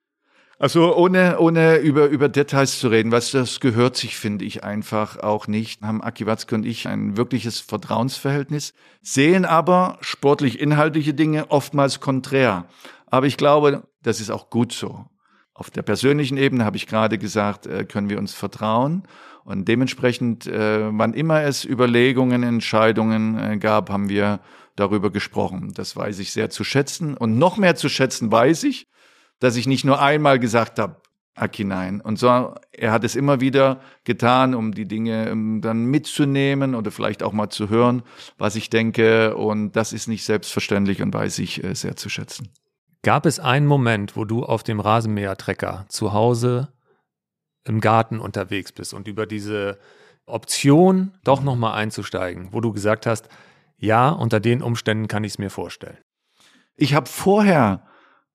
S1: Also ohne, ohne über, über Details zu reden, was das gehört sich, finde ich einfach auch nicht. Haben Aki Watzke und ich ein wirkliches Vertrauensverhältnis, sehen aber sportlich inhaltliche Dinge oftmals konträr. Aber ich glaube, das ist auch gut so. Auf der persönlichen Ebene habe ich gerade gesagt, äh, können wir uns vertrauen. Und dementsprechend, äh, wann immer es Überlegungen, Entscheidungen äh, gab, haben wir darüber gesprochen. Das weiß ich sehr zu schätzen. Und noch mehr zu schätzen weiß ich, dass ich nicht nur einmal gesagt habe, hinein. Und so, er hat es immer wieder getan, um die Dinge ähm, dann mitzunehmen oder vielleicht auch mal zu hören, was ich denke. Und das ist nicht selbstverständlich und weiß ich sehr zu schätzen.
S3: Gab es einen Moment, wo du auf dem Rasenmähertrecker zu Hause im Garten unterwegs bist und über diese Option doch nochmal einzusteigen, wo du gesagt hast, ja, unter den Umständen kann ich es mir vorstellen?
S1: Ich habe vorher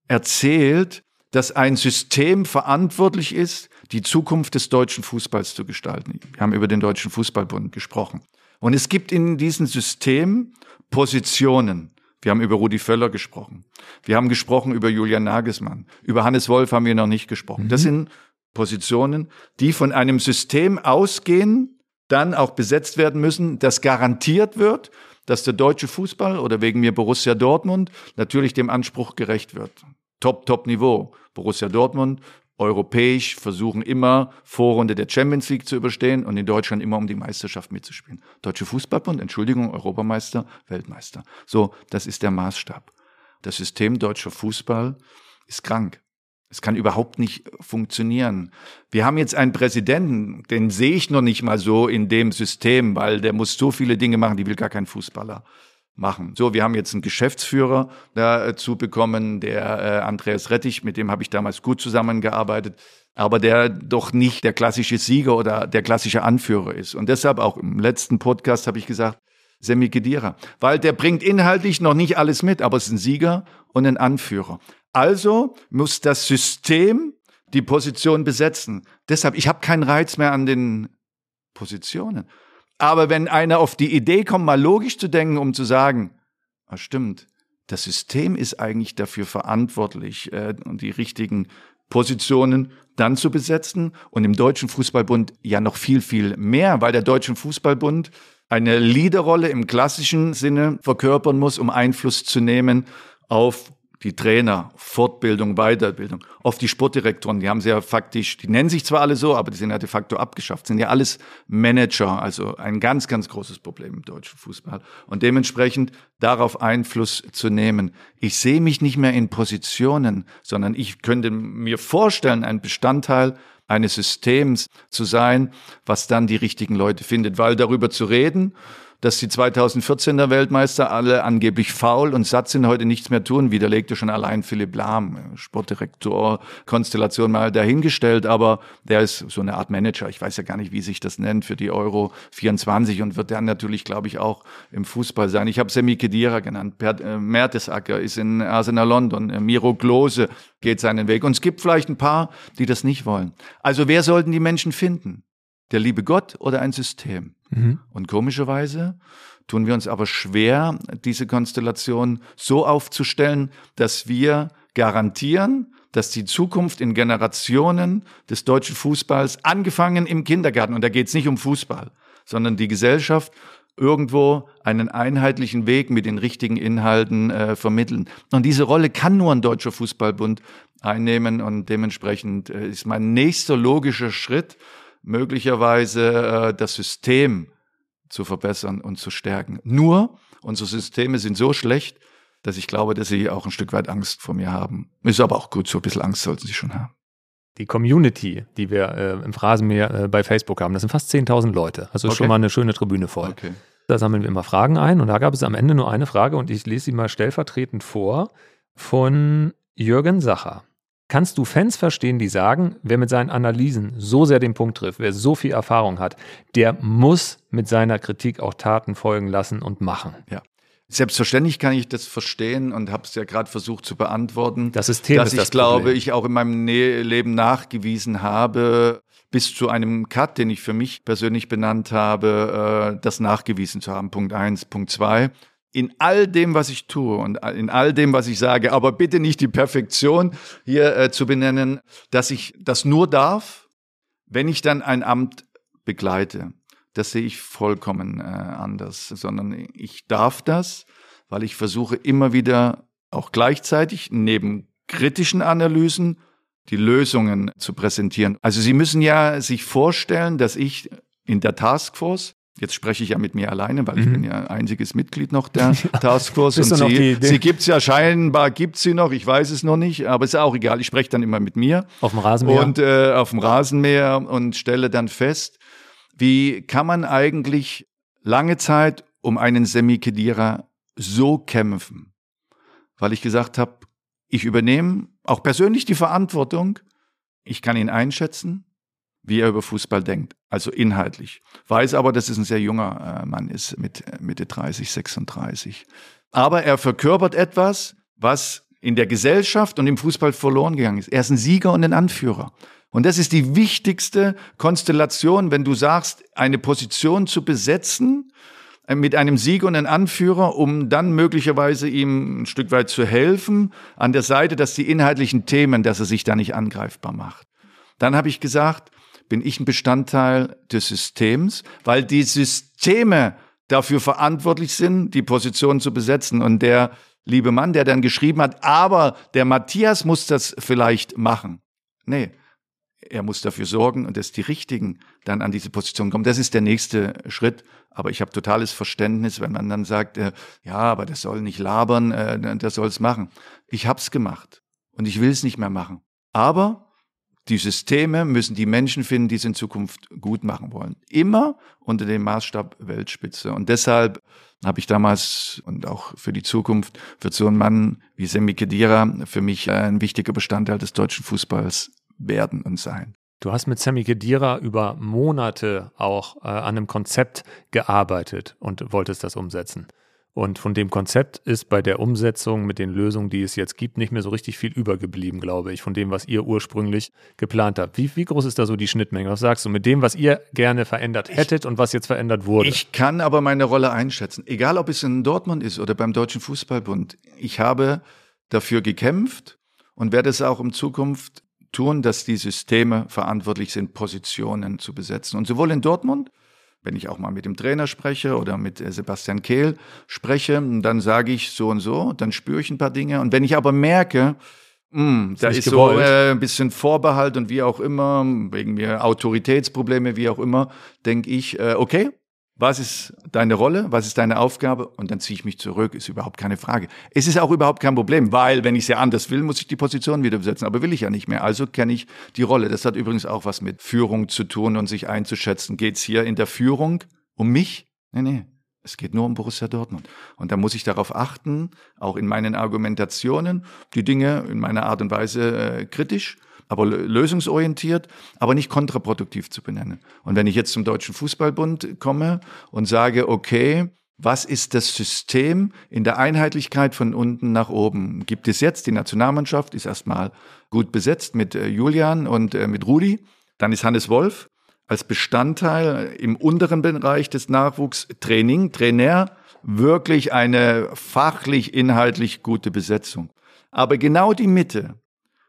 S1: erzählt, dass ein System verantwortlich ist, die Zukunft des deutschen Fußballs zu gestalten. Wir haben über den Deutschen Fußballbund gesprochen. Und es gibt in diesem System Positionen. Wir haben über Rudi Völler gesprochen. Wir haben gesprochen über Julian Nagelsmann. Über Hannes Wolf haben wir noch nicht gesprochen. Mhm. Das sind Positionen, die von einem System ausgehen, dann auch besetzt werden müssen, das garantiert wird, dass der deutsche Fußball oder wegen mir Borussia Dortmund natürlich dem Anspruch gerecht wird. Top, top Niveau. Borussia Dortmund, europäisch, versuchen immer Vorrunde der Champions League zu überstehen und in Deutschland immer um die Meisterschaft mitzuspielen. Deutsche Fußballbund, Entschuldigung, Europameister, Weltmeister. So, das ist der Maßstab. Das System deutscher Fußball ist krank. Es kann überhaupt nicht funktionieren. Wir haben jetzt einen Präsidenten, den sehe ich noch nicht mal so in dem System, weil der muss so viele Dinge machen, die will gar kein Fußballer machen. So, wir haben jetzt einen Geschäftsführer dazu bekommen, der äh, Andreas Rettich, mit dem habe ich damals gut zusammengearbeitet, aber der doch nicht der klassische Sieger oder der klassische Anführer ist. Und deshalb auch im letzten Podcast habe ich gesagt, Semi Kedira, weil der bringt inhaltlich noch nicht alles mit, aber es ist ein Sieger und ein Anführer. Also muss das System die Position besetzen. Deshalb, ich habe keinen Reiz mehr an den Positionen. Aber wenn einer auf die Idee kommt, mal logisch zu denken, um zu sagen, ah, stimmt, das System ist eigentlich dafür verantwortlich, äh, die richtigen Positionen dann zu besetzen und im Deutschen Fußballbund ja noch viel, viel mehr, weil der Deutsche Fußballbund eine Leaderrolle im klassischen Sinne verkörpern muss, um Einfluss zu nehmen auf die Trainer, Fortbildung, Weiterbildung, oft die Sportdirektoren, die haben sie ja faktisch, die nennen sich zwar alle so, aber die sind ja de facto abgeschafft, sind ja alles Manager, also ein ganz, ganz großes Problem im deutschen Fußball. Und dementsprechend darauf Einfluss zu nehmen. Ich sehe mich nicht mehr in Positionen, sondern ich könnte mir vorstellen, ein Bestandteil eines Systems zu sein, was dann die richtigen Leute findet, weil darüber zu reden, dass die 2014er Weltmeister alle angeblich faul und satt sind, heute nichts mehr tun, widerlegte schon allein Philipp Lahm, Sportdirektor, Konstellation mal dahingestellt, aber der ist so eine Art Manager. Ich weiß ja gar nicht, wie sich das nennt für die Euro 24 und wird dann natürlich, glaube ich, auch im Fußball sein. Ich habe Semi Kedira genannt, per, äh, Mertesacker ist in Arsenal London, äh, Miro Klose geht seinen Weg und es gibt vielleicht ein paar, die das nicht wollen. Also wer sollten die Menschen finden? Der liebe Gott oder ein System? Mhm. Und komischerweise tun wir uns aber schwer, diese Konstellation so aufzustellen, dass wir garantieren, dass die Zukunft in Generationen des deutschen Fußballs, angefangen im Kindergarten, und da geht es nicht um Fußball, sondern die Gesellschaft irgendwo einen einheitlichen Weg mit den richtigen Inhalten äh, vermitteln. Und diese Rolle kann nur ein deutscher Fußballbund einnehmen und dementsprechend äh, ist mein nächster logischer Schritt, möglicherweise äh, das System zu verbessern und zu stärken. Nur, unsere Systeme sind so schlecht, dass ich glaube, dass sie auch ein Stück weit Angst vor mir haben. Ist aber auch gut, so ein bisschen Angst sollten sie schon haben.
S3: Die Community, die wir äh, im Phrasenmeer äh, bei Facebook haben, das sind fast 10.000 Leute. Also okay. schon mal eine schöne Tribüne voll. Okay. Da sammeln wir immer Fragen ein und da gab es am Ende nur eine Frage und ich lese sie mal stellvertretend vor von Jürgen Sacher. Kannst du Fans verstehen, die sagen, wer mit seinen Analysen so sehr den Punkt trifft, wer so viel Erfahrung hat, der muss mit seiner Kritik auch Taten folgen lassen und machen?
S1: Ja. Selbstverständlich kann ich das verstehen und habe es ja gerade versucht zu beantworten.
S3: Das System
S1: dass
S3: ist
S1: ich
S3: das
S1: glaube,
S3: Problem.
S1: ich auch in meinem Leben nachgewiesen habe, bis zu einem Cut, den ich für mich persönlich benannt habe, äh, das nachgewiesen zu haben. Punkt eins, Punkt zwei in all dem, was ich tue und in all dem, was ich sage, aber bitte nicht die Perfektion hier äh, zu benennen, dass ich das nur darf, wenn ich dann ein Amt begleite. Das sehe ich vollkommen äh, anders, sondern ich darf das, weil ich versuche immer wieder auch gleichzeitig neben kritischen Analysen die Lösungen zu präsentieren. Also Sie müssen ja sich vorstellen, dass ich in der Taskforce Jetzt spreche ich ja mit mir alleine, weil mhm. ich bin ja einziges Mitglied noch der Taskforce. und sie, sie gibt es ja scheinbar, gibt sie noch, ich weiß es noch nicht, aber ist auch egal. Ich spreche dann immer mit mir.
S3: Auf dem Rasenmäher.
S1: Und äh, auf dem Rasenmäher und stelle dann fest, wie kann man eigentlich lange Zeit um einen Semi Khedira so kämpfen? Weil ich gesagt habe, ich übernehme auch persönlich die Verantwortung. Ich kann ihn einschätzen wie er über Fußball denkt, also inhaltlich. Weiß aber, dass es ein sehr junger äh, Mann ist, mit äh, Mitte 30, 36. Aber er verkörpert etwas, was in der Gesellschaft und im Fußball verloren gegangen ist. Er ist ein Sieger und ein Anführer. Und das ist die wichtigste Konstellation, wenn du sagst, eine Position zu besetzen äh, mit einem Sieger und einem Anführer, um dann möglicherweise ihm ein Stück weit zu helfen an der Seite, dass die inhaltlichen Themen, dass er sich da nicht angreifbar macht. Dann habe ich gesagt, bin ich ein Bestandteil des Systems, weil die Systeme dafür verantwortlich sind, die Position zu besetzen. Und der liebe Mann, der dann geschrieben hat, aber der Matthias muss das vielleicht machen. Nee, er muss dafür sorgen, dass die Richtigen dann an diese Position kommen. Das ist der nächste Schritt. Aber ich habe totales Verständnis, wenn man dann sagt, äh, ja, aber das soll nicht labern, äh, der soll es machen. Ich habe es gemacht und ich will es nicht mehr machen. Aber die Systeme müssen die Menschen finden, die es in Zukunft gut machen wollen. Immer unter dem Maßstab Weltspitze. Und deshalb habe ich damals und auch für die Zukunft wird so ein Mann wie Semi Khedira für mich ein wichtiger Bestandteil des deutschen Fußballs werden und sein.
S3: Du hast mit Sammy Khedira über Monate auch äh, an einem Konzept gearbeitet und wolltest das umsetzen. Und von dem Konzept ist bei der Umsetzung mit den Lösungen, die es jetzt gibt, nicht mehr so richtig viel übergeblieben, glaube ich, von dem, was ihr ursprünglich geplant habt. Wie, wie groß ist da so die Schnittmenge? Was sagst du mit dem, was ihr gerne verändert hättet ich, und was jetzt verändert wurde?
S1: Ich kann aber meine Rolle einschätzen, egal ob es in Dortmund ist oder beim Deutschen Fußballbund. Ich habe dafür gekämpft und werde es auch in Zukunft tun, dass die Systeme verantwortlich sind, Positionen zu besetzen. Und sowohl in Dortmund wenn ich auch mal mit dem Trainer spreche oder mit äh, Sebastian Kehl spreche, dann sage ich so und so, dann spüre ich ein paar Dinge. Und wenn ich aber merke, mh, hm, da ist gewollt. so äh, ein bisschen Vorbehalt und wie auch immer, wegen mir Autoritätsprobleme, wie auch immer, denke ich, äh, okay, was ist deine Rolle? Was ist deine Aufgabe? Und dann ziehe ich mich zurück, ist überhaupt keine Frage. Es ist auch überhaupt kein Problem, weil wenn ich es ja anders will, muss ich die Position wieder besetzen. Aber will ich ja nicht mehr. Also kenne ich die Rolle. Das hat übrigens auch was mit Führung zu tun und sich einzuschätzen. Geht es hier in der Führung um mich? Nee, nee. Es geht nur um Borussia Dortmund. Und da muss ich darauf achten, auch in meinen Argumentationen, die Dinge in meiner Art und Weise äh, kritisch aber lösungsorientiert, aber nicht kontraproduktiv zu benennen. Und wenn ich jetzt zum Deutschen Fußballbund komme und sage, okay, was ist das System in der Einheitlichkeit von unten nach oben? Gibt es jetzt, die Nationalmannschaft ist erstmal gut besetzt mit äh, Julian und äh, mit Rudi. Dann ist Hannes Wolf als Bestandteil im unteren Bereich des Nachwuchstraining, Trainer, wirklich eine fachlich, inhaltlich gute Besetzung. Aber genau die Mitte,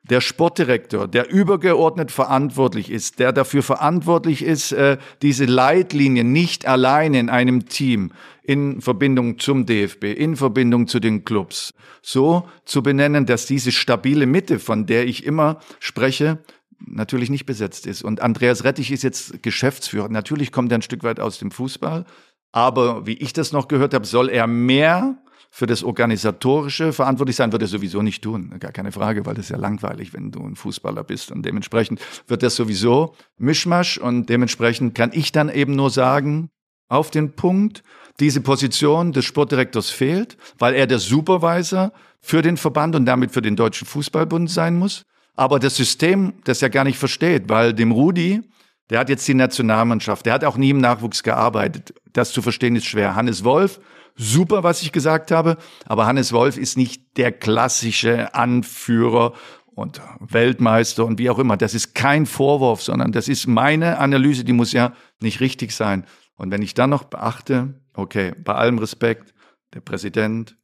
S1: der Sportdirektor, der übergeordnet verantwortlich ist, der dafür verantwortlich ist, äh, diese Leitlinien nicht allein in einem Team in Verbindung zum DFB, in Verbindung zu den Clubs, so zu benennen, dass diese stabile Mitte, von der ich immer spreche, natürlich nicht besetzt ist. Und Andreas Rettich ist jetzt Geschäftsführer. Natürlich kommt er ein Stück weit aus dem Fußball. Aber wie ich das noch gehört habe, soll er mehr für das Organisatorische verantwortlich sein, wird er sowieso nicht tun. Gar keine Frage, weil das ist ja langweilig, wenn du ein Fußballer bist. Und dementsprechend wird das sowieso Mischmasch. Und dementsprechend kann ich dann eben nur sagen, auf den Punkt, diese Position des Sportdirektors fehlt, weil er der Supervisor für den Verband und damit für den Deutschen Fußballbund sein muss. Aber das System das ja gar nicht versteht, weil dem Rudi, der hat jetzt die Nationalmannschaft, der hat auch nie im Nachwuchs gearbeitet. Das zu verstehen ist schwer. Hannes Wolf super, was ich gesagt habe, aber Hannes Wolf ist nicht der klassische Anführer und Weltmeister und wie auch immer. Das ist kein Vorwurf, sondern das ist meine Analyse, die muss ja nicht richtig sein. Und wenn ich dann noch beachte, okay, bei allem Respekt, der Präsident,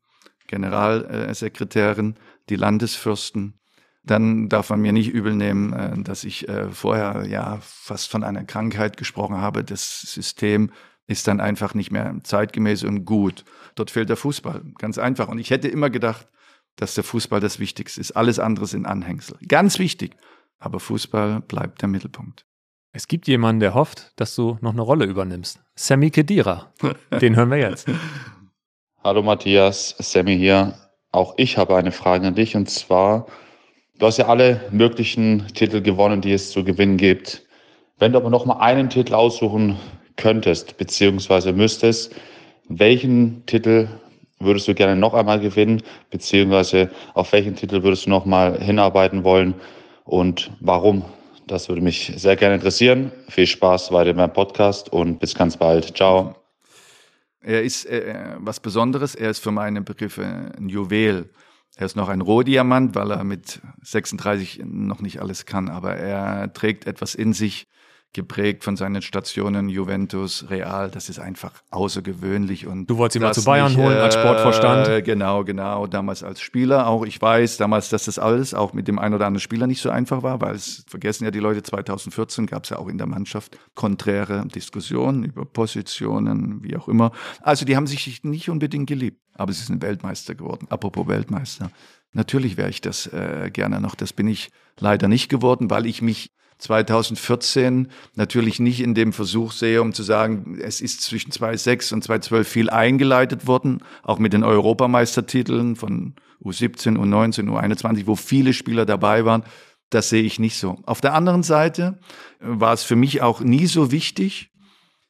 S1: Generalsekretärin, die Landesfürsten, dann darf man mir nicht übel nehmen, äh, dass ich äh, vorher ja fast von einer Krankheit gesprochen habe. Das System ist dann einfach nicht mehr zeitgemäß und gut. Dort fehlt der Fußball. Ganz einfach. Und ich hätte immer gedacht, dass der Fußball das Wichtigste ist. Alles andere sind Anhängsel. Ganz wichtig. Aber Fußball bleibt der Mittelpunkt.
S3: Es gibt jemanden, der hofft, dass du noch eine Rolle übernimmst. Sammy Kedira. Den hören wir jetzt.
S7: Hallo Matthias, Sammy hier. Auch ich habe eine Frage an dich und zwar, du hast ja alle möglichen Titel gewonnen, die es zu gewinnen gibt. Wenn du aber noch mal einen Titel aussuchen könntest, beziehungsweise müsstest, welchen Titel würdest du gerne noch einmal gewinnen, beziehungsweise auf welchen Titel würdest du noch mal hinarbeiten wollen und warum? Das würde mich sehr gerne interessieren. Viel Spaß weiter beim Podcast und bis ganz bald. Ciao.
S1: Er ist äh, was Besonderes. Er ist für meine Begriffe ein Juwel. Er ist noch ein Rohdiamant, weil er mit 36 noch nicht alles kann, aber er trägt etwas in sich, geprägt von seinen Stationen Juventus, Real. Das ist einfach außergewöhnlich. Und
S3: du wolltest ihn mal zu Bayern nicht, holen als Sportvorstand?
S1: Äh, genau, genau. Damals als Spieler auch. Ich weiß damals, dass das alles auch mit dem einen oder anderen Spieler nicht so einfach war, weil es vergessen ja die Leute, 2014 gab es ja auch in der Mannschaft konträre Diskussionen über Positionen, wie auch immer. Also die haben sich nicht unbedingt geliebt, aber sie sind Weltmeister geworden. Apropos Weltmeister. Natürlich wäre ich das äh, gerne noch. Das bin ich leider nicht geworden, weil ich mich 2014 natürlich nicht in dem Versuch sehe, um zu sagen, es ist zwischen 2006 und 2012 viel eingeleitet worden, auch mit den Europameistertiteln von U17, U19, U21, wo viele Spieler dabei waren. Das sehe ich nicht so. Auf der anderen Seite war es für mich auch nie so wichtig,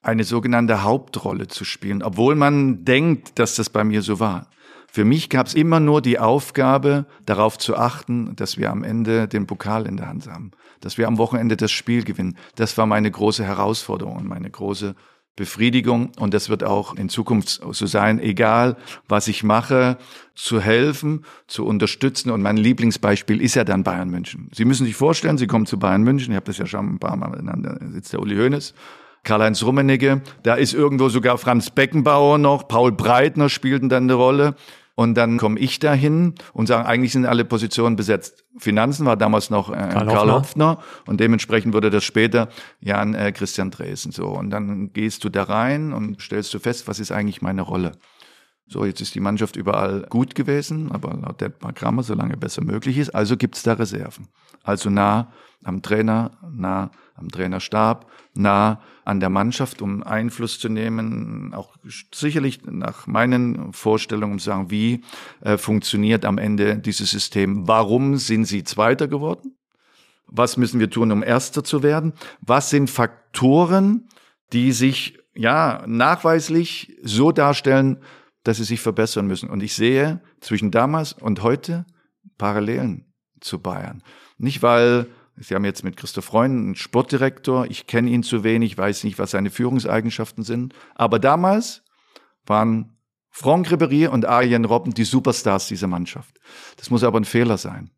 S1: eine sogenannte Hauptrolle zu spielen, obwohl man denkt, dass das bei mir so war. Für mich gab es immer nur die Aufgabe, darauf zu achten, dass wir am Ende den Pokal in der Hand haben, dass wir am Wochenende das Spiel gewinnen. Das war meine große Herausforderung und meine große Befriedigung. Und das wird auch in Zukunft so sein, egal was ich mache, zu helfen, zu unterstützen. Und mein Lieblingsbeispiel ist ja dann Bayern München. Sie müssen sich vorstellen, Sie kommen zu Bayern München. Ich habe das ja schon ein paar Mal genannt. Da sitzt der Uli Hoeneß. Karl-Heinz Rummenigge, da ist irgendwo sogar Franz Beckenbauer noch, Paul Breitner spielten dann eine Rolle. Und dann komme ich dahin und sage, eigentlich sind alle Positionen besetzt. Finanzen war damals noch äh, Karl, Karl Hopfner. und dementsprechend wurde das später Jan äh, Christian Dresen. So und dann gehst du da rein und stellst du fest, was ist eigentlich meine Rolle? So, jetzt ist die Mannschaft überall gut gewesen, aber laut der Programme, solange besser möglich ist. Also gibt's da Reserven. Also nah am Trainer, nah am Trainerstab, nah an der Mannschaft, um Einfluss zu nehmen, auch sicherlich nach meinen Vorstellungen um zu sagen, wie äh, funktioniert am Ende dieses System? Warum sind sie Zweiter geworden? Was müssen wir tun, um Erster zu werden? Was sind Faktoren, die sich ja nachweislich so darstellen, dass sie sich verbessern müssen? Und ich sehe zwischen damals und heute Parallelen zu Bayern. Nicht, weil Sie haben jetzt mit Christoph Freund einen Sportdirektor. Ich kenne ihn zu wenig, weiß nicht, was seine Führungseigenschaften sind. Aber damals waren Franck Ribéry und Arjen Robben die Superstars dieser Mannschaft. Das muss aber ein Fehler sein.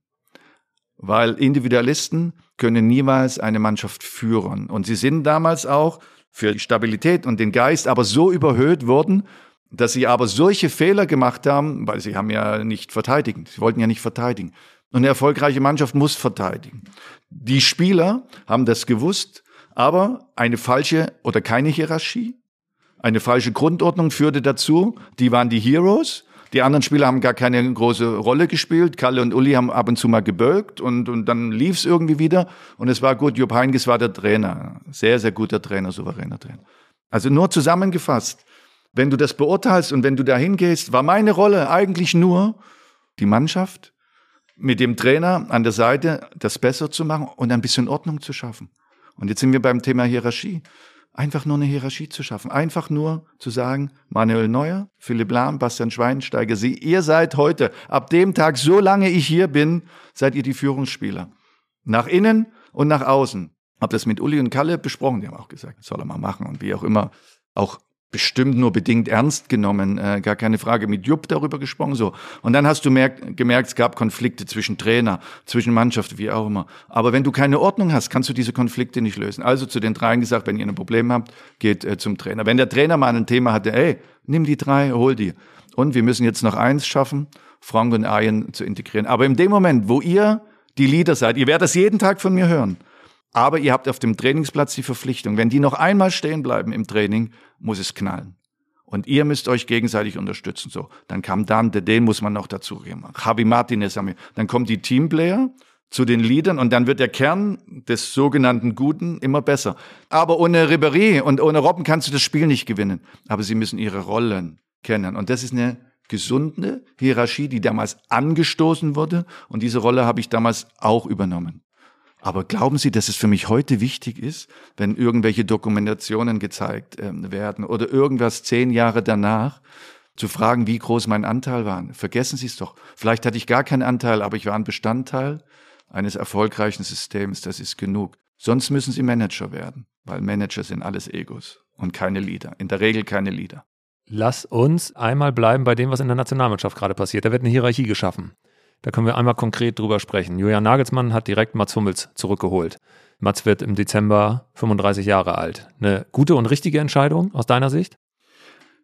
S1: Weil Individualisten können niemals eine Mannschaft führen. Und sie sind damals auch für die Stabilität und den Geist aber so überhöht worden, dass sie aber solche Fehler gemacht haben, weil sie haben ja nicht verteidigen. Sie wollten ja nicht verteidigen. Und eine erfolgreiche Mannschaft muss verteidigen. Die Spieler haben das gewusst, aber eine falsche oder keine Hierarchie, eine falsche Grundordnung führte dazu, die waren die Heroes. Die anderen Spieler haben gar keine große Rolle gespielt. Kalle und Uli haben ab und zu mal gebölkt und, und dann lief's irgendwie wieder. Und es war gut. Jupp Heynckes war der Trainer. Sehr, sehr guter Trainer, souveräner Trainer. Also nur zusammengefasst. Wenn du das beurteilst und wenn du da hingehst, war meine Rolle eigentlich nur, die Mannschaft mit dem Trainer an der Seite das besser zu machen und ein bisschen Ordnung zu schaffen. Und jetzt sind wir beim Thema Hierarchie. Einfach nur eine Hierarchie zu schaffen. Einfach nur zu sagen, Manuel Neuer, Philipp Lahm, Bastian Schweinsteiger, Sie, ihr seid heute, ab dem Tag, so lange ich hier bin, seid ihr die Führungsspieler. Nach innen und nach außen. Hab das mit Uli und Kalle besprochen, die haben auch gesagt, soll er mal machen und wie auch immer. Auch bestimmt nur bedingt ernst genommen, äh, gar keine Frage, mit Jupp darüber gesprochen, so. Und dann hast du merkt, gemerkt, es gab Konflikte zwischen Trainer, zwischen Mannschaft, wie auch immer. Aber wenn du keine Ordnung hast, kannst du diese Konflikte nicht lösen. Also zu den dreien gesagt, wenn ihr ein Problem habt, geht äh, zum Trainer. Wenn der Trainer mal ein Thema hatte, ey, nimm die drei, hol die. Und wir müssen jetzt noch eins schaffen, Frank und Arjen zu integrieren. Aber in dem Moment, wo ihr die Leader seid, ihr werdet das jeden Tag von mir hören, aber ihr habt auf dem Trainingsplatz die Verpflichtung. Wenn die noch einmal stehen bleiben im Training, muss es knallen. Und ihr müsst euch gegenseitig unterstützen. So, dann kam Dante, den muss man noch dazu geben. Javi Martinez haben wir. Dann kommen die Teamplayer. zu den Liedern und dann wird der Kern des sogenannten Guten immer besser. Aber ohne Ribéry und ohne Robben kannst du das Spiel nicht gewinnen. Aber sie müssen ihre Rollen kennen und das ist eine gesunde Hierarchie, die damals angestoßen wurde und diese Rolle habe ich damals auch übernommen. Aber glauben Sie, dass es für mich heute wichtig ist, wenn irgendwelche Dokumentationen gezeigt äh, werden oder irgendwas zehn Jahre danach, zu fragen, wie groß mein Anteil war? Vergessen Sie es doch. Vielleicht hatte ich gar keinen Anteil, aber ich war ein Bestandteil eines erfolgreichen Systems. Das ist genug. Sonst müssen Sie Manager werden, weil Manager sind alles Egos und keine Leader. In der Regel keine Leader.
S3: Lass uns einmal bleiben bei dem, was in der Nationalmannschaft gerade passiert. Da wird eine Hierarchie geschaffen. Da können wir einmal konkret drüber sprechen. Julian Nagelsmann hat direkt Mats Hummels zurückgeholt. Mats wird im Dezember 35 Jahre alt. Eine gute und richtige Entscheidung aus deiner Sicht?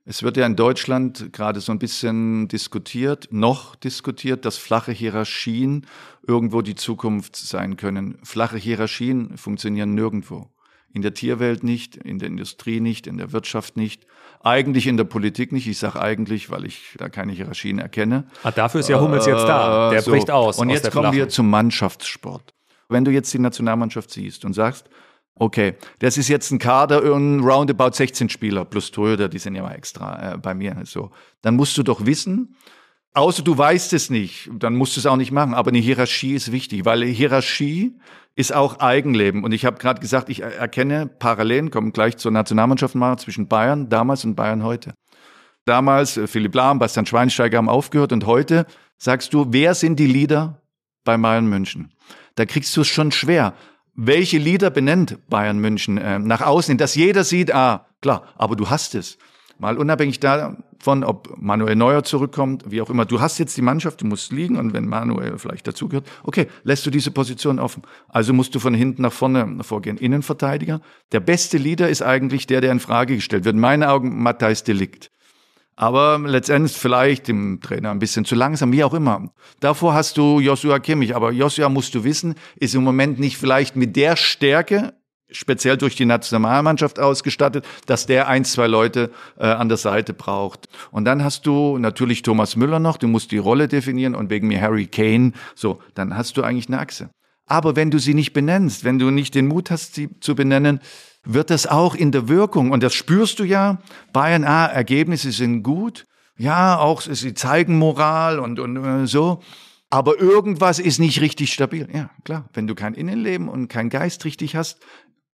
S1: Es wird ja in Deutschland gerade so ein bisschen diskutiert, noch diskutiert, dass flache Hierarchien irgendwo die Zukunft sein können. Flache Hierarchien funktionieren nirgendwo. In der Tierwelt nicht, in der Industrie nicht, in der Wirtschaft nicht, eigentlich in der Politik nicht. Ich sage eigentlich, weil ich da keine Hierarchien erkenne.
S3: Ah, dafür ist ja Hummels äh, jetzt da. Der so. bricht aus.
S1: Und
S3: aus
S1: jetzt kommen wir zum Mannschaftssport. Wenn du jetzt die Nationalmannschaft siehst und sagst, okay, das ist jetzt ein Kader, ein roundabout 16 Spieler plus Torhüter, die sind ja mal extra äh, bei mir. So, dann musst du doch wissen, Außer du weißt es nicht, dann musst du es auch nicht machen. Aber eine Hierarchie ist wichtig, weil Hierarchie ist auch Eigenleben. Und ich habe gerade gesagt, ich erkenne Parallelen, kommen gleich zur Nationalmannschaft mal, zwischen Bayern damals und Bayern heute. Damals, äh, Philipp Lahm, Bastian Schweinsteiger haben aufgehört und heute sagst du, wer sind die Leader bei Bayern München? Da kriegst du es schon schwer. Welche Lieder benennt Bayern München äh, nach außen, dass jeder sieht, ah, klar, aber du hast es. Mal unabhängig davon, ob Manuel Neuer zurückkommt, wie auch immer. Du hast jetzt die Mannschaft, du musst liegen und wenn Manuel vielleicht dazugehört, okay, lässt du diese Position offen. Also musst du von hinten nach vorne vorgehen. Innenverteidiger. Der beste Leader ist eigentlich der, der in Frage gestellt wird. In meinen Augen Matthijs Delikt. Aber letztendlich vielleicht dem Trainer ein bisschen zu langsam, wie auch immer. Davor hast du Joshua Kimmich. Aber Joshua musst du wissen, ist im Moment nicht vielleicht mit der Stärke speziell durch die Nationalmannschaft ausgestattet, dass der ein, zwei Leute äh, an der Seite braucht. Und dann hast du natürlich Thomas Müller noch, du musst die Rolle definieren und wegen mir Harry Kane, so, dann hast du eigentlich eine Achse. Aber wenn du sie nicht benennst, wenn du nicht den Mut hast, sie zu benennen, wird das auch in der Wirkung, und das spürst du ja, Bayern, ah, Ergebnisse sind gut, ja, auch sie zeigen Moral und, und äh, so, aber irgendwas ist nicht richtig stabil. Ja, klar, wenn du kein Innenleben und kein Geist richtig hast,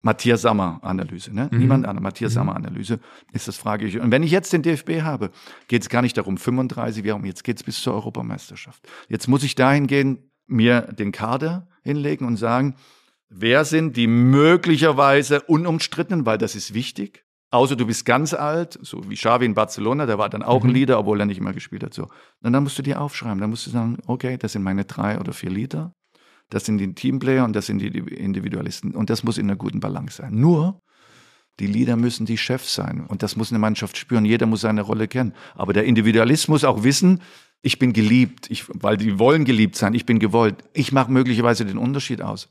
S1: Matthias Sammer Analyse, ne? Mhm. Niemand anderes. Matthias mhm. Sammer Analyse ist das Frage ich. Und wenn ich jetzt den DFB habe, geht es gar nicht darum 35, wie auch jetzt geht es bis zur Europameisterschaft. Jetzt muss ich dahin gehen, mir den Kader hinlegen und sagen, wer sind die möglicherweise unumstrittenen, weil das ist wichtig. Außer du bist ganz alt, so wie Xavi in Barcelona, der war dann auch mhm. ein Leader, obwohl er nicht immer gespielt hat. So. Und dann musst du dir aufschreiben, dann musst du sagen, okay, das sind meine drei oder vier Leader das sind die Teamplayer und das sind die Individualisten. Und das muss in einer guten Balance sein. Nur, die Leader müssen die Chefs sein. Und das muss eine Mannschaft spüren. Jeder muss seine Rolle kennen. Aber der Individualist muss auch wissen, ich bin geliebt, ich, weil die wollen geliebt sein, ich bin gewollt. Ich mache möglicherweise den Unterschied aus.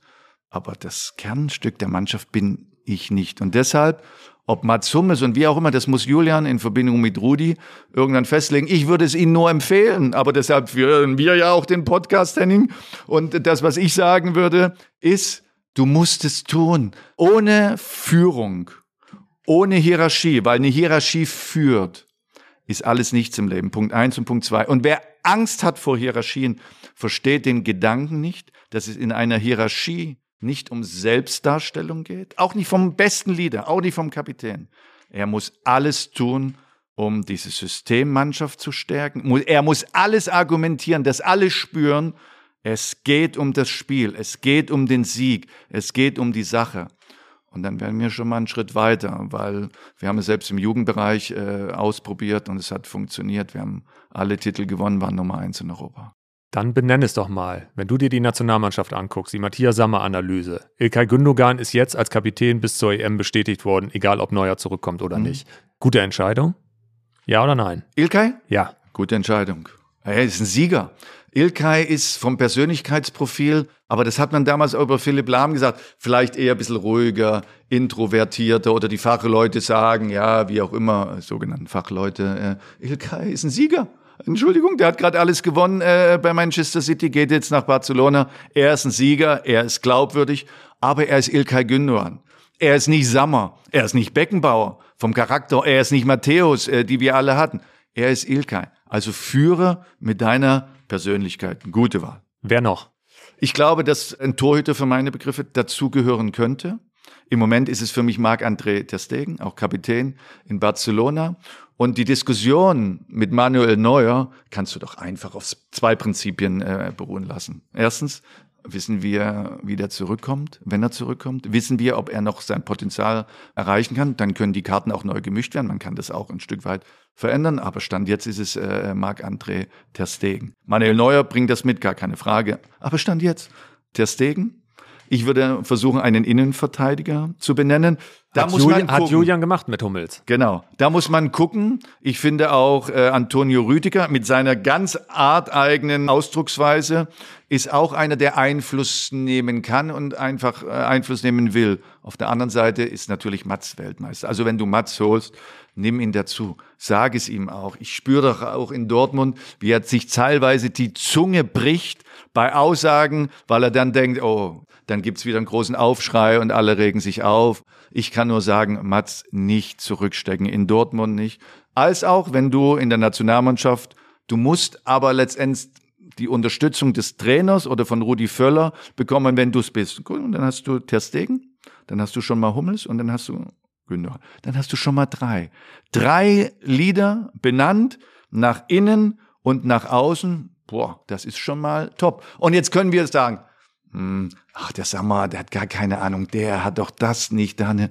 S1: Aber das Kernstück der Mannschaft bin ich nicht. Und deshalb ob Mats Hummels und wie auch immer, das muss Julian in Verbindung mit Rudi irgendwann festlegen. Ich würde es Ihnen nur empfehlen, aber deshalb führen wir ja auch den Podcast, Henning. Und das, was ich sagen würde, ist, du musst es tun. Ohne Führung, ohne Hierarchie, weil eine Hierarchie führt, ist alles nichts im Leben. Punkt eins und Punkt zwei. Und wer Angst hat vor Hierarchien, versteht den Gedanken nicht, dass es in einer Hierarchie nicht um Selbstdarstellung geht, auch nicht vom besten Leader, auch nicht vom Kapitän. Er muss alles tun, um diese Systemmannschaft zu stärken. Er muss alles argumentieren, dass alle spüren, es geht um das Spiel, es geht um den Sieg, es geht um die Sache. Und dann werden wir schon mal einen Schritt weiter, weil wir haben es selbst im Jugendbereich äh, ausprobiert und es hat funktioniert. Wir haben alle Titel gewonnen, waren Nummer eins in Europa.
S3: Dann benenn es doch mal. Wenn du dir die Nationalmannschaft anguckst, die Matthias Sammer-Analyse. Ilkay Gündogan ist jetzt als Kapitän bis zur EM bestätigt worden, egal ob Neuer zurückkommt oder mhm. nicht. Gute Entscheidung? Ja oder nein?
S1: Ilkay?
S3: Ja.
S1: Gute Entscheidung. Er ist ein Sieger. Ilkay ist vom Persönlichkeitsprofil, aber das hat man damals auch über Philipp Lahm gesagt, vielleicht eher ein bisschen ruhiger, introvertierter oder die Fachleute sagen, ja, wie auch immer, sogenannten Fachleute, äh, Ilkay ist ein Sieger. Entschuldigung, der hat gerade alles gewonnen äh, bei Manchester City, geht jetzt nach Barcelona. Er ist ein Sieger, er ist glaubwürdig, aber er ist Ilkay Gündogan. Er ist nicht Sammer, er ist nicht Beckenbauer vom Charakter, er ist nicht Matthäus, äh, die wir alle hatten. Er ist Ilkay. Also führe mit deiner Persönlichkeit. Gute Wahl.
S3: Wer noch?
S1: Ich glaube, dass ein Torhüter für meine Begriffe dazugehören könnte. Im Moment ist es für mich Marc-André Ter Stegen, auch Kapitän in Barcelona. Und die Diskussion mit Manuel Neuer kannst du doch einfach auf zwei Prinzipien äh, beruhen lassen. Erstens, Wissen wir, wie der zurückkommt, wenn er zurückkommt? Wissen wir, ob er noch sein Potenzial erreichen kann? Dann können die Karten auch neu gemischt werden. Man kann das auch ein Stück weit verändern. Aber Stand jetzt ist es äh, Marc-André Ter Stegen. Manuel Neuer bringt das mit, gar keine Frage. Aber Stand jetzt Ter Stegen, ich würde versuchen, einen Innenverteidiger zu benennen.
S3: Da hat, muss Julian, man gucken. hat Julian gemacht mit Hummels.
S1: Genau. Da muss man gucken. Ich finde auch äh, Antonio Rüdiger mit seiner ganz arteigenen Ausdrucksweise ist auch einer, der Einfluss nehmen kann und einfach äh, Einfluss nehmen will. Auf der anderen Seite ist natürlich Mats Weltmeister. Also wenn du Mats holst, nimm ihn dazu. Sag es ihm auch. Ich spüre doch auch in Dortmund, wie er sich teilweise die Zunge bricht bei Aussagen, weil er dann denkt, oh, dann gibt's wieder einen großen Aufschrei und alle regen sich auf. Ich kann nur sagen, Mats, nicht zurückstecken, in Dortmund nicht. Als auch, wenn du in der Nationalmannschaft, du musst aber letztendlich die Unterstützung des Trainers oder von Rudi Völler bekommen, wenn du es bist. Und dann hast du Ter Stegen, dann hast du schon mal Hummels und dann hast du Günther. Dann hast du schon mal drei. Drei Lieder benannt nach innen und nach außen. Boah, das ist schon mal top. Und jetzt können wir sagen, hm, ach, der Sammer, der hat gar keine Ahnung, der hat doch das nicht, da ne.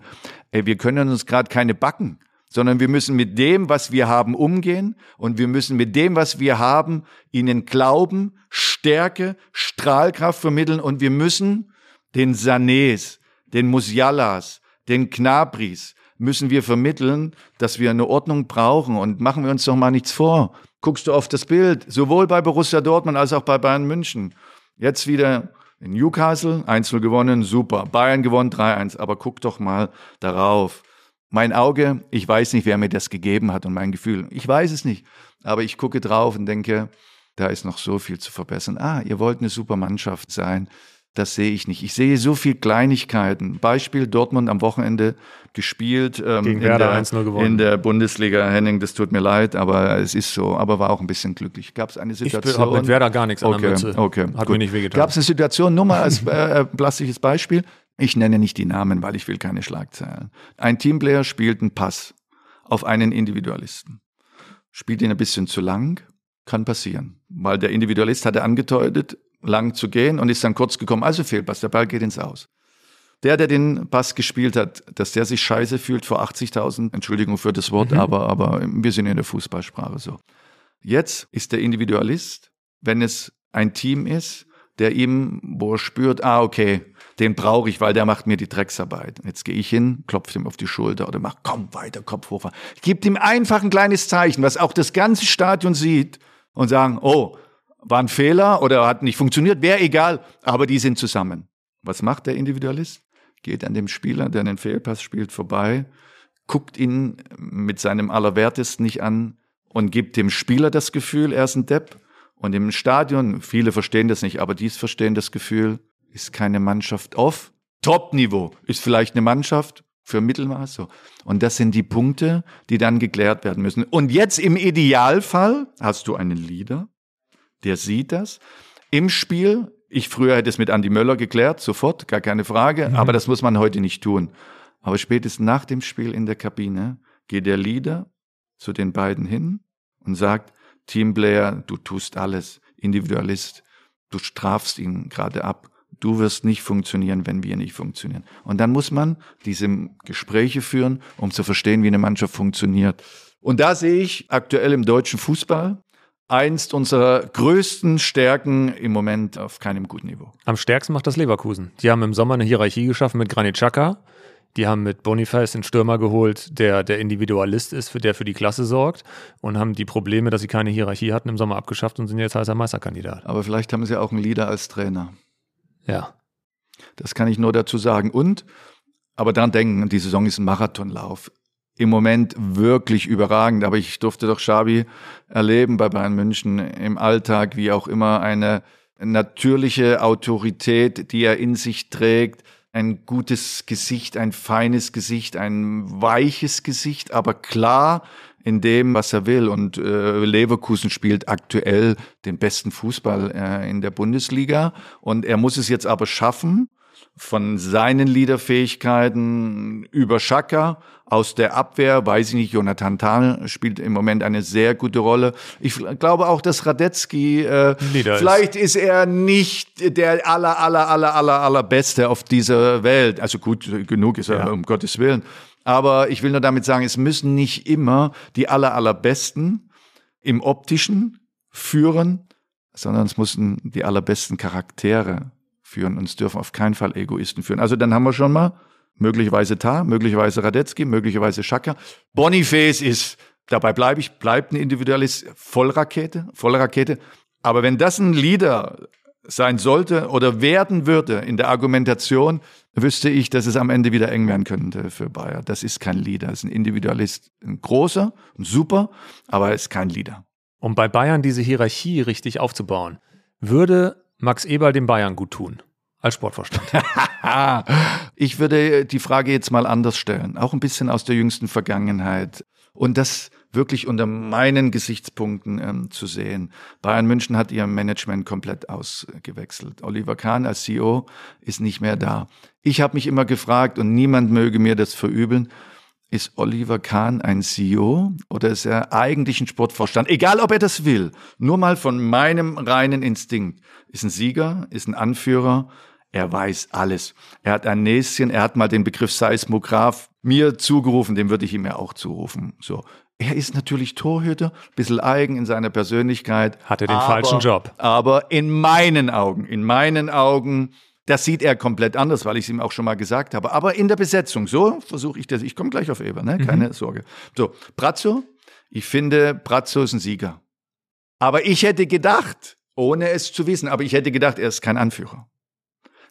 S1: Ey, wir können uns gerade keine backen, sondern wir müssen mit dem, was wir haben, umgehen und wir müssen mit dem, was wir haben, ihnen Glauben, Stärke, Strahlkraft vermitteln und wir müssen den Sanés, den Musialas, den Knabris, müssen wir vermitteln, dass wir eine Ordnung brauchen und machen wir uns doch mal nichts vor. Guckst du auf das Bild, sowohl bei Borussia Dortmund als auch bei Bayern München. Jetzt wieder in Newcastle 1-0 gewonnen, super. Bayern gewonnen 3-1, aber guck doch mal darauf. Mein Auge, ich weiß nicht, wer mir das gegeben hat und mein Gefühl. Ich weiß es nicht, aber ich gucke drauf und denke, da ist noch so viel zu verbessern. Ah, ihr wollt eine super Mannschaft sein. Das sehe ich nicht. Ich sehe so viel Kleinigkeiten. Beispiel Dortmund am Wochenende gespielt ähm,
S3: Gegen
S1: in,
S3: der,
S1: in der Bundesliga. Henning, das tut mir leid, aber es ist so. Aber war auch ein bisschen glücklich. Gab es eine Situation?
S3: Ich habe mit Werder gar nichts
S1: an okay, der Mütze. Okay,
S3: Hat gut. mir nicht wehgetan.
S1: Gab es eine Situation, nur mal als äh, plastisches Beispiel. Ich nenne nicht die Namen, weil ich will keine Schlagzeilen. Ein Teamplayer spielt einen Pass auf einen Individualisten. Spielt ihn ein bisschen zu lang, kann passieren. Weil der Individualist hatte angedeutet, lang zu gehen und ist dann kurz gekommen. Also Fehlpass, der Ball geht ins Aus. Der, der den Pass gespielt hat, dass der sich scheiße fühlt vor 80.000, Entschuldigung für das Wort, mhm. aber, aber wir sind in der Fußballsprache so. Jetzt ist der Individualist, wenn es ein Team ist, der ihm, wo er spürt, ah, okay, den brauche ich, weil der macht mir die Drecksarbeit. Jetzt gehe ich hin, klopfe ihm auf die Schulter oder mach, komm weiter, Kopf hoch. Gibt ihm einfach ein kleines Zeichen, was auch das ganze Stadion sieht und sagen, oh, war ein Fehler oder hat nicht funktioniert, wäre egal, aber die sind zusammen. Was macht der Individualist? Geht an dem Spieler, der einen Fehlpass spielt, vorbei, guckt ihn mit seinem Allerwertesten nicht an und gibt dem Spieler das Gefühl, er ist ein Depp. Und im Stadion, viele verstehen das nicht, aber dies verstehen das Gefühl, ist keine Mannschaft auf Top-Niveau, ist vielleicht eine Mannschaft für Mittelmaß. So. Und das sind die Punkte, die dann geklärt werden müssen. Und jetzt im Idealfall hast du einen Leader, der sieht das. Im Spiel, ich früher hätte es mit Andy Möller geklärt, sofort, gar keine Frage, mhm. aber das muss man heute nicht tun. Aber spätestens nach dem Spiel in der Kabine geht der Leader zu den beiden hin und sagt, Teamplayer, du tust alles, Individualist, du strafst ihn gerade ab. Du wirst nicht funktionieren, wenn wir nicht funktionieren. Und dann muss man diese Gespräche führen, um zu verstehen, wie eine Mannschaft funktioniert. Und da sehe ich aktuell im deutschen Fußball einst unserer größten Stärken im Moment auf keinem guten Niveau.
S3: Am stärksten macht das Leverkusen. Die haben im Sommer eine Hierarchie geschaffen mit Granit Xhaka. Die haben mit Boniface den Stürmer geholt, der der Individualist ist, für der für die Klasse sorgt und haben die Probleme, dass sie keine Hierarchie hatten, im Sommer abgeschafft und sind jetzt heißer Meisterkandidat.
S1: Aber vielleicht haben sie auch einen Leader als Trainer.
S3: Ja.
S1: Das kann ich nur dazu sagen. Und, aber daran denken, die Saison ist ein Marathonlauf im Moment wirklich überragend. Aber ich durfte doch Xabi erleben bei Bayern München im Alltag, wie auch immer eine natürliche Autorität, die er in sich trägt, ein gutes Gesicht, ein feines Gesicht, ein weiches Gesicht, aber klar in dem, was er will. Und äh, Leverkusen spielt aktuell den besten Fußball äh, in der Bundesliga. Und er muss es jetzt aber schaffen, von seinen Liederfähigkeiten über Schaka aus der Abwehr, weiß ich nicht, Jonathan Tah spielt im Moment eine sehr gute Rolle. Ich glaube auch, dass Radetzky, äh, vielleicht ist. ist er nicht der aller, aller, aller, aller, allerbeste auf dieser Welt. Also gut, genug ist er, ja. um Gottes Willen. Aber ich will nur damit sagen, es müssen nicht immer die aller, allerbesten im optischen führen, sondern es müssen die allerbesten Charaktere führen und es dürfen auf keinen Fall Egoisten führen. Also dann haben wir schon mal möglicherweise Tar, möglicherweise Radetzky, möglicherweise Schaka. Boniface ist, dabei bleibe ich, bleibt ein Individualist, Vollrakete, Vollrakete. Aber wenn das ein Leader sein sollte oder werden würde in der Argumentation, wüsste ich, dass es am Ende wieder eng werden könnte für Bayer. Das ist kein Leader, das ist ein Individualist, ein großer, ein super, aber er ist kein Leader.
S3: Um bei Bayern diese Hierarchie richtig aufzubauen, würde Max Eberl dem Bayern gut tun? Als Sportvorstand.
S1: ich würde die Frage jetzt mal anders stellen, auch ein bisschen aus der jüngsten Vergangenheit. Und das wirklich unter meinen Gesichtspunkten ähm, zu sehen. Bayern München hat ihr Management komplett ausgewechselt. Oliver Kahn als CEO ist nicht mehr da. Ich habe mich immer gefragt, und niemand möge mir das verübeln, ist Oliver Kahn ein CEO oder ist er eigentlich ein Sportvorstand? Egal, ob er das will. Nur mal von meinem reinen Instinkt. Ist ein Sieger, ist ein Anführer. Er weiß alles. Er hat ein Näschen, er hat mal den Begriff Seismograph mir zugerufen, dem würde ich ihm ja auch zurufen. So. Er ist natürlich Torhüter, bisschen eigen in seiner Persönlichkeit.
S3: Hatte den aber, falschen Job.
S1: Aber in meinen Augen, in meinen Augen das sieht er komplett anders, weil ich es ihm auch schon mal gesagt habe. Aber in der Besetzung, so versuche ich das. Ich komme gleich auf Eber, ne? keine mhm. Sorge. So, Brazzo, ich finde, Brazzo ist ein Sieger. Aber ich hätte gedacht, ohne es zu wissen, aber ich hätte gedacht, er ist kein Anführer.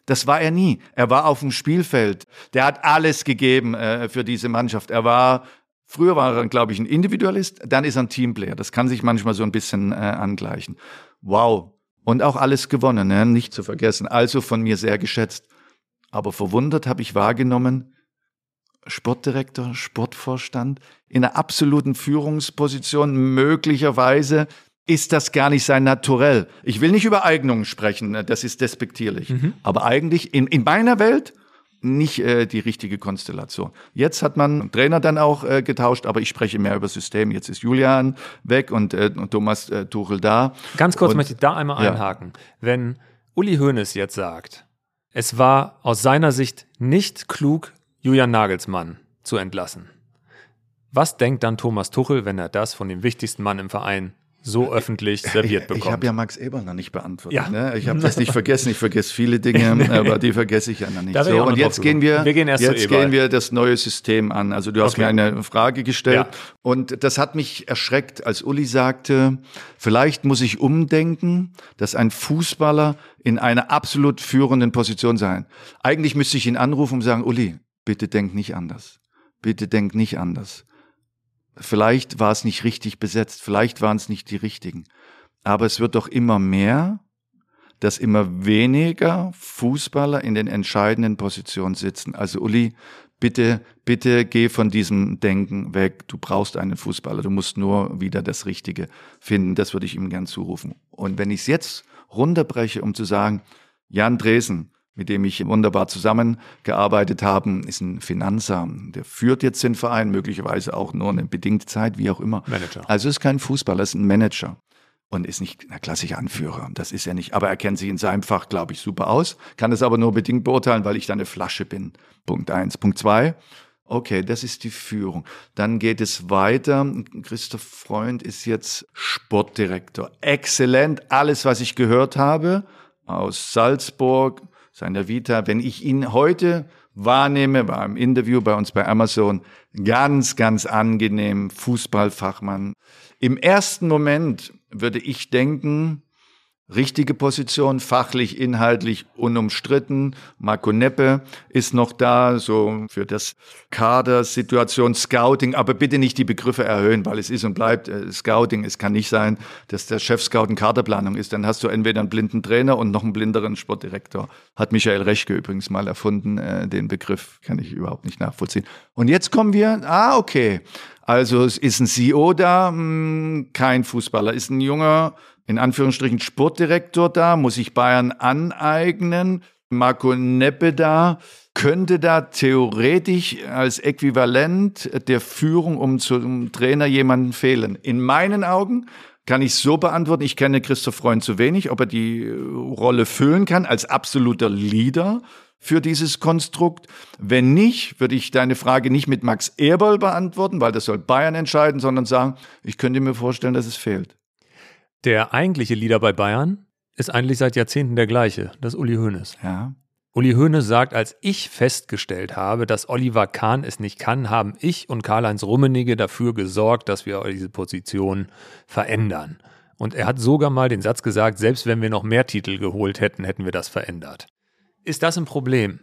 S1: Das war er nie. Er war auf dem Spielfeld. Der hat alles gegeben äh, für diese Mannschaft. Er war, früher war er, glaube ich, ein Individualist, dann ist er ein Teamplayer. Das kann sich manchmal so ein bisschen äh, angleichen. Wow, und auch alles gewonnen, ne? nicht zu vergessen. Also von mir sehr geschätzt. Aber verwundert habe ich wahrgenommen, Sportdirektor, Sportvorstand in einer absoluten Führungsposition, möglicherweise ist das gar nicht sein Naturell. Ich will nicht über Eignungen sprechen, das ist despektierlich. Mhm. Aber eigentlich in, in meiner Welt nicht äh, die richtige Konstellation. Jetzt hat man Trainer dann auch äh, getauscht, aber ich spreche mehr über System. Jetzt ist Julian weg und, äh, und Thomas äh, Tuchel da.
S3: Ganz kurz
S1: und,
S3: möchte ich da einmal ja. einhaken. Wenn Uli Hoeneß jetzt sagt, es war aus seiner Sicht nicht klug, Julian Nagelsmann zu entlassen. Was denkt dann Thomas Tuchel, wenn er das von dem wichtigsten Mann im Verein so öffentlich serviert bekommt.
S1: Ich habe ja Max Eber noch nicht beantwortet. Ja. Ne? Ich habe das nicht vergessen. Ich vergesse viele Dinge, nee. aber die vergesse ich ja noch nicht. So, und jetzt gehen wir, wir gehen jetzt gehen wir das neue System an. Also du hast okay. mir eine Frage gestellt ja. und das hat mich erschreckt, als Uli sagte, vielleicht muss ich umdenken, dass ein Fußballer in einer absolut führenden Position sein. Eigentlich müsste ich ihn anrufen und sagen, Uli, bitte denk nicht anders. Bitte denk nicht anders. Vielleicht war es nicht richtig besetzt, vielleicht waren es nicht die richtigen. Aber es wird doch immer mehr, dass immer weniger Fußballer in den entscheidenden Positionen sitzen. Also Uli, bitte, bitte geh von diesem Denken weg. Du brauchst einen Fußballer. Du musst nur wieder das Richtige finden. Das würde ich ihm gern zurufen. Und wenn ich es jetzt runterbreche, um zu sagen, Jan Dresen, mit dem ich wunderbar zusammengearbeitet habe, ist ein Finanzer. Der führt jetzt den Verein, möglicherweise auch nur eine bedingte Zeit, wie auch immer. Manager. Also ist kein Fußballer, ist ein Manager und ist nicht ein klassischer Anführer. Das ist er nicht. Aber er kennt sich in seinem Fach, glaube ich, super aus. Kann es aber nur bedingt beurteilen, weil ich da eine Flasche bin. Punkt eins. Punkt zwei. Okay, das ist die Führung. Dann geht es weiter. Christoph Freund ist jetzt Sportdirektor. Exzellent. Alles, was ich gehört habe aus Salzburg, seiner Vita. Wenn ich ihn heute wahrnehme, war im Interview bei uns bei Amazon, ganz, ganz angenehm, Fußballfachmann. Im ersten Moment würde ich denken, richtige Position, fachlich, inhaltlich unumstritten. Marco Neppe ist noch da, so für das Kader, Situation, Scouting, aber bitte nicht die Begriffe erhöhen, weil es ist und bleibt äh, Scouting. Es kann nicht sein, dass der Chef-Scout in Kaderplanung ist. Dann hast du entweder einen blinden Trainer und noch einen blinderen Sportdirektor. Hat Michael Rechke übrigens mal erfunden, äh, den Begriff kann ich überhaupt nicht nachvollziehen. Und jetzt kommen wir, ah, okay. Also es ist ein CEO da, hm, kein Fußballer, ist ein junger in Anführungsstrichen Sportdirektor da, muss sich Bayern aneignen. Marco Neppe da, könnte da theoretisch als Äquivalent der Führung um zum Trainer jemanden fehlen. In meinen Augen kann ich so beantworten, ich kenne Christoph Freund zu wenig, ob er die Rolle füllen kann als absoluter Leader für dieses Konstrukt. Wenn nicht, würde ich deine Frage nicht mit Max Eberl beantworten, weil das soll Bayern entscheiden, sondern sagen, ich könnte mir vorstellen, dass es fehlt.
S3: Der eigentliche Leader bei Bayern ist eigentlich seit Jahrzehnten der gleiche, das ist Uli Hoeneß.
S1: Ja.
S3: Uli Hoeneß sagt, als ich festgestellt habe, dass Oliver Kahn es nicht kann, haben ich und Karl-Heinz Rummenigge dafür gesorgt, dass wir diese Position verändern. Und er hat sogar mal den Satz gesagt, selbst wenn wir noch mehr Titel geholt hätten, hätten wir das verändert. Ist das ein Problem?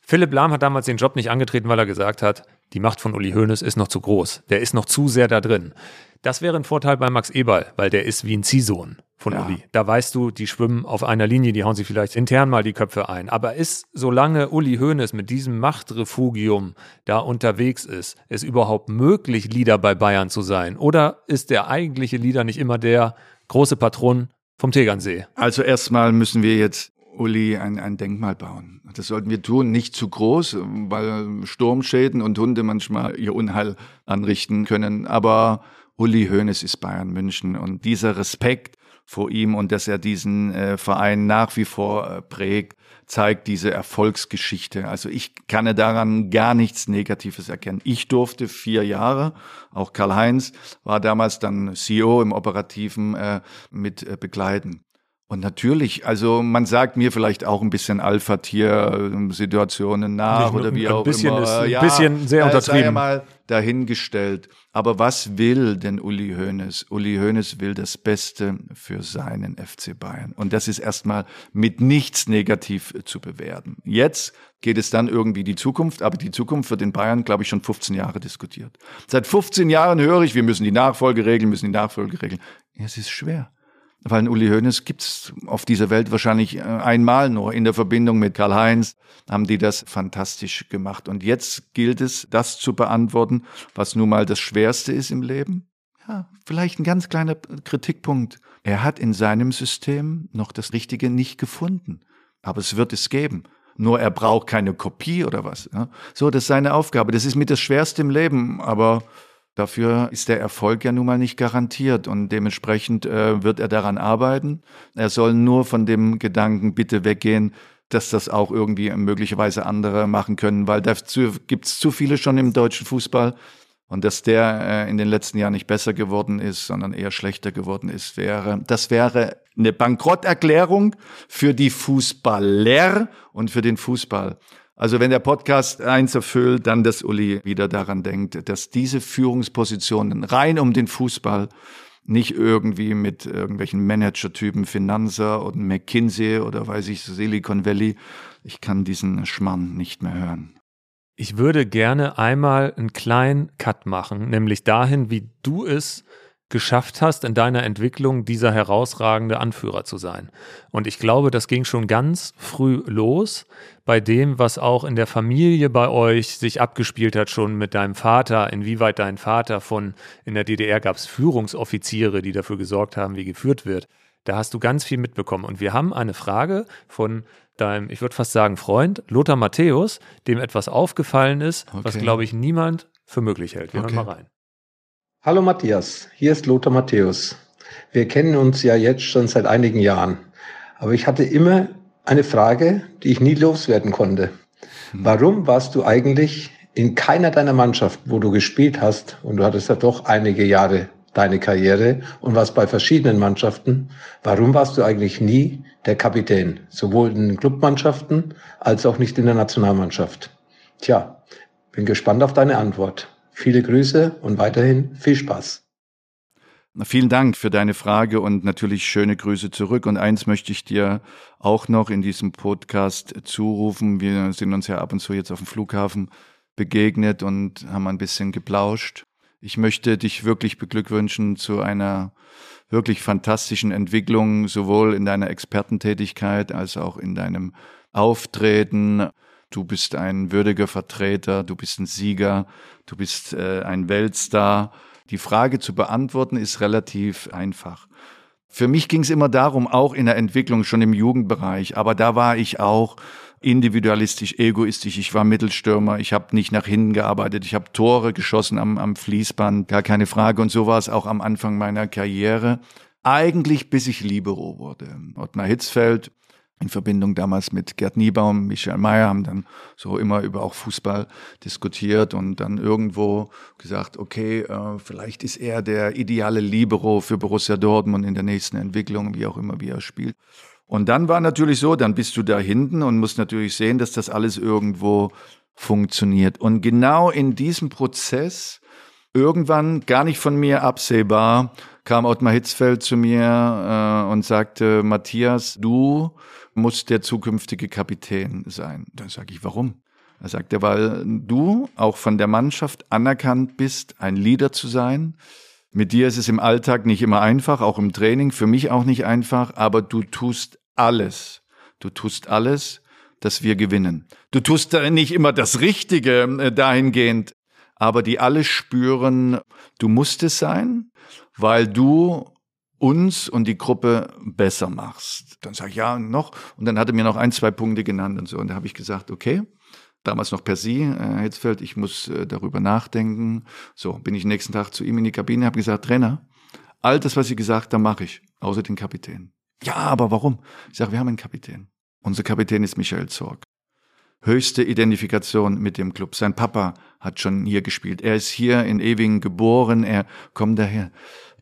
S3: Philipp Lahm hat damals den Job nicht angetreten, weil er gesagt hat, die Macht von Uli Hoeneß ist noch zu groß. Der ist noch zu sehr da drin. Das wäre ein Vorteil bei Max Eberl, weil der ist wie ein Ziehsohn von ja. Uli. Da weißt du, die schwimmen auf einer Linie, die hauen sich vielleicht intern mal die Köpfe ein. Aber ist, solange Uli Hoeneß mit diesem Machtrefugium da unterwegs ist, ist überhaupt möglich, Leader bei Bayern zu sein? Oder ist der eigentliche Leader nicht immer der große Patron vom Tegernsee?
S1: Also erstmal müssen wir jetzt Uli ein, ein Denkmal bauen. Das sollten wir tun, nicht zu groß, weil Sturmschäden und Hunde manchmal ihr Unheil anrichten können. Aber Uli Hoeneß ist Bayern München und dieser Respekt vor ihm und dass er diesen äh, Verein nach wie vor äh, prägt, zeigt diese Erfolgsgeschichte. Also ich kann daran gar nichts Negatives erkennen. Ich durfte vier Jahre, auch Karl-Heinz war damals dann CEO im Operativen äh, mit äh, begleiten. Und natürlich, also man sagt mir vielleicht auch ein bisschen Alpha-Tier-Situationen nach oder wie auch
S3: bisschen
S1: immer.
S3: Ist ein ja, bisschen sehr untertrieben. Sei
S1: mal dahingestellt. Aber was will denn Uli Hoeneß? Uli Hoeneß will das Beste für seinen FC Bayern. Und das ist erstmal mit nichts negativ zu bewerten. Jetzt geht es dann irgendwie die Zukunft, aber die Zukunft wird in Bayern, glaube ich, schon 15 Jahre diskutiert. Seit 15 Jahren höre ich, wir müssen die Nachfolge regeln, müssen die Nachfolge regeln. Ja, es ist schwer. Weil Uli Hoeneß gibt's auf dieser Welt wahrscheinlich äh, einmal nur. In der Verbindung mit Karl-Heinz haben die das fantastisch gemacht. Und jetzt gilt es, das zu beantworten, was nun mal das Schwerste ist im Leben. Ja, vielleicht ein ganz kleiner Kritikpunkt. Er hat in seinem System noch das Richtige nicht gefunden. Aber es wird es geben. Nur er braucht keine Kopie oder was. So, das ist seine Aufgabe. Das ist mit das Schwerste im Leben. Aber Dafür ist der Erfolg ja nun mal nicht garantiert und dementsprechend äh, wird er daran arbeiten. Er soll nur von dem Gedanken bitte weggehen, dass das auch irgendwie möglicherweise andere machen können, weil dazu gibt es zu viele schon im deutschen Fußball. Und dass der äh, in den letzten Jahren nicht besser geworden ist, sondern eher schlechter geworden ist, wäre, das wäre eine Bankrotterklärung für die Fußballer und für den Fußball. Also wenn der Podcast eins erfüllt, dann, dass Uli wieder daran denkt, dass diese Führungspositionen rein um den Fußball nicht irgendwie mit irgendwelchen Managertypen Finanzer oder McKinsey oder weiß ich Silicon Valley. Ich kann diesen Schmarrn nicht mehr hören.
S3: Ich würde gerne einmal einen kleinen Cut machen, nämlich dahin, wie du es geschafft hast, in deiner Entwicklung dieser herausragende Anführer zu sein. Und ich glaube, das ging schon ganz früh los bei dem, was auch in der Familie bei euch sich abgespielt hat, schon mit deinem Vater, inwieweit dein Vater von, in der DDR gab es Führungsoffiziere, die dafür gesorgt haben, wie geführt wird. Da hast du ganz viel mitbekommen. Und wir haben eine Frage von deinem, ich würde fast sagen, Freund, Lothar Matthäus, dem etwas aufgefallen ist, okay. was, glaube ich, niemand für möglich hält. Wir okay. hören mal rein.
S8: Hallo Matthias, hier ist Lothar Matthäus. Wir kennen uns ja jetzt schon seit einigen Jahren, aber ich hatte immer eine Frage, die ich nie loswerden konnte. Hm. Warum warst du eigentlich in keiner deiner Mannschaft, wo du gespielt hast, und du hattest ja doch einige Jahre deine Karriere und warst bei verschiedenen Mannschaften, warum warst du eigentlich nie der Kapitän, sowohl in den Clubmannschaften als auch nicht in der Nationalmannschaft? Tja, bin gespannt auf deine Antwort. Viele Grüße und weiterhin viel Spaß.
S1: Vielen Dank für deine Frage und natürlich schöne Grüße zurück. Und eins möchte ich dir auch noch in diesem Podcast zurufen. Wir sind uns ja ab und zu jetzt auf dem Flughafen begegnet und haben ein bisschen geplauscht. Ich möchte dich wirklich beglückwünschen zu einer wirklich fantastischen Entwicklung, sowohl in deiner Expertentätigkeit als auch in deinem Auftreten. Du bist ein würdiger Vertreter, du bist ein Sieger, du bist äh, ein Weltstar. Die Frage zu beantworten ist relativ einfach. Für mich ging es immer darum, auch in der Entwicklung, schon im Jugendbereich, aber da war ich auch individualistisch, egoistisch. Ich war Mittelstürmer, ich habe nicht nach hinten gearbeitet, ich habe Tore geschossen am, am Fließband, gar keine Frage. Und so war es auch am Anfang meiner Karriere. Eigentlich bis ich Libero wurde. Ottmar Hitzfeld in Verbindung damals mit Gerd Niebaum, Michael Mayer haben dann so immer über auch Fußball diskutiert und dann irgendwo gesagt, okay, äh, vielleicht ist er der ideale Libero für Borussia Dortmund in der nächsten Entwicklung, wie auch immer, wie er spielt. Und dann war natürlich so, dann bist du da hinten und musst natürlich sehen, dass das alles irgendwo funktioniert. Und genau in diesem Prozess, irgendwann gar nicht von mir absehbar, kam Ottmar Hitzfeld zu mir äh, und sagte, Matthias, du musst der zukünftige Kapitän sein. Dann sage ich, warum? Er sagte, weil du auch von der Mannschaft anerkannt bist, ein Leader zu sein, mit dir ist es im Alltag nicht immer einfach, auch im Training, für mich auch nicht einfach, aber du tust alles. Du tust alles, dass wir gewinnen. Du tust nicht immer das Richtige äh, dahingehend, aber die alle spüren, du musst es sein, weil du uns und die Gruppe besser machst. Dann sage ich ja noch und dann hat er mir noch ein, zwei Punkte genannt und so und da habe ich gesagt, okay, damals noch per Sie, Herr Hitzfeld, ich muss äh, darüber nachdenken. So, bin ich nächsten Tag zu ihm in die Kabine, habe gesagt, Trainer, all das, was Sie gesagt haben, mache ich, außer den Kapitän. Ja, aber warum? Ich sage, wir haben einen Kapitän. Unser Kapitän ist Michael Zorg. Höchste Identifikation mit dem Club. Sein Papa hat schon hier gespielt. Er ist hier in Ewingen geboren. Er kommt daher.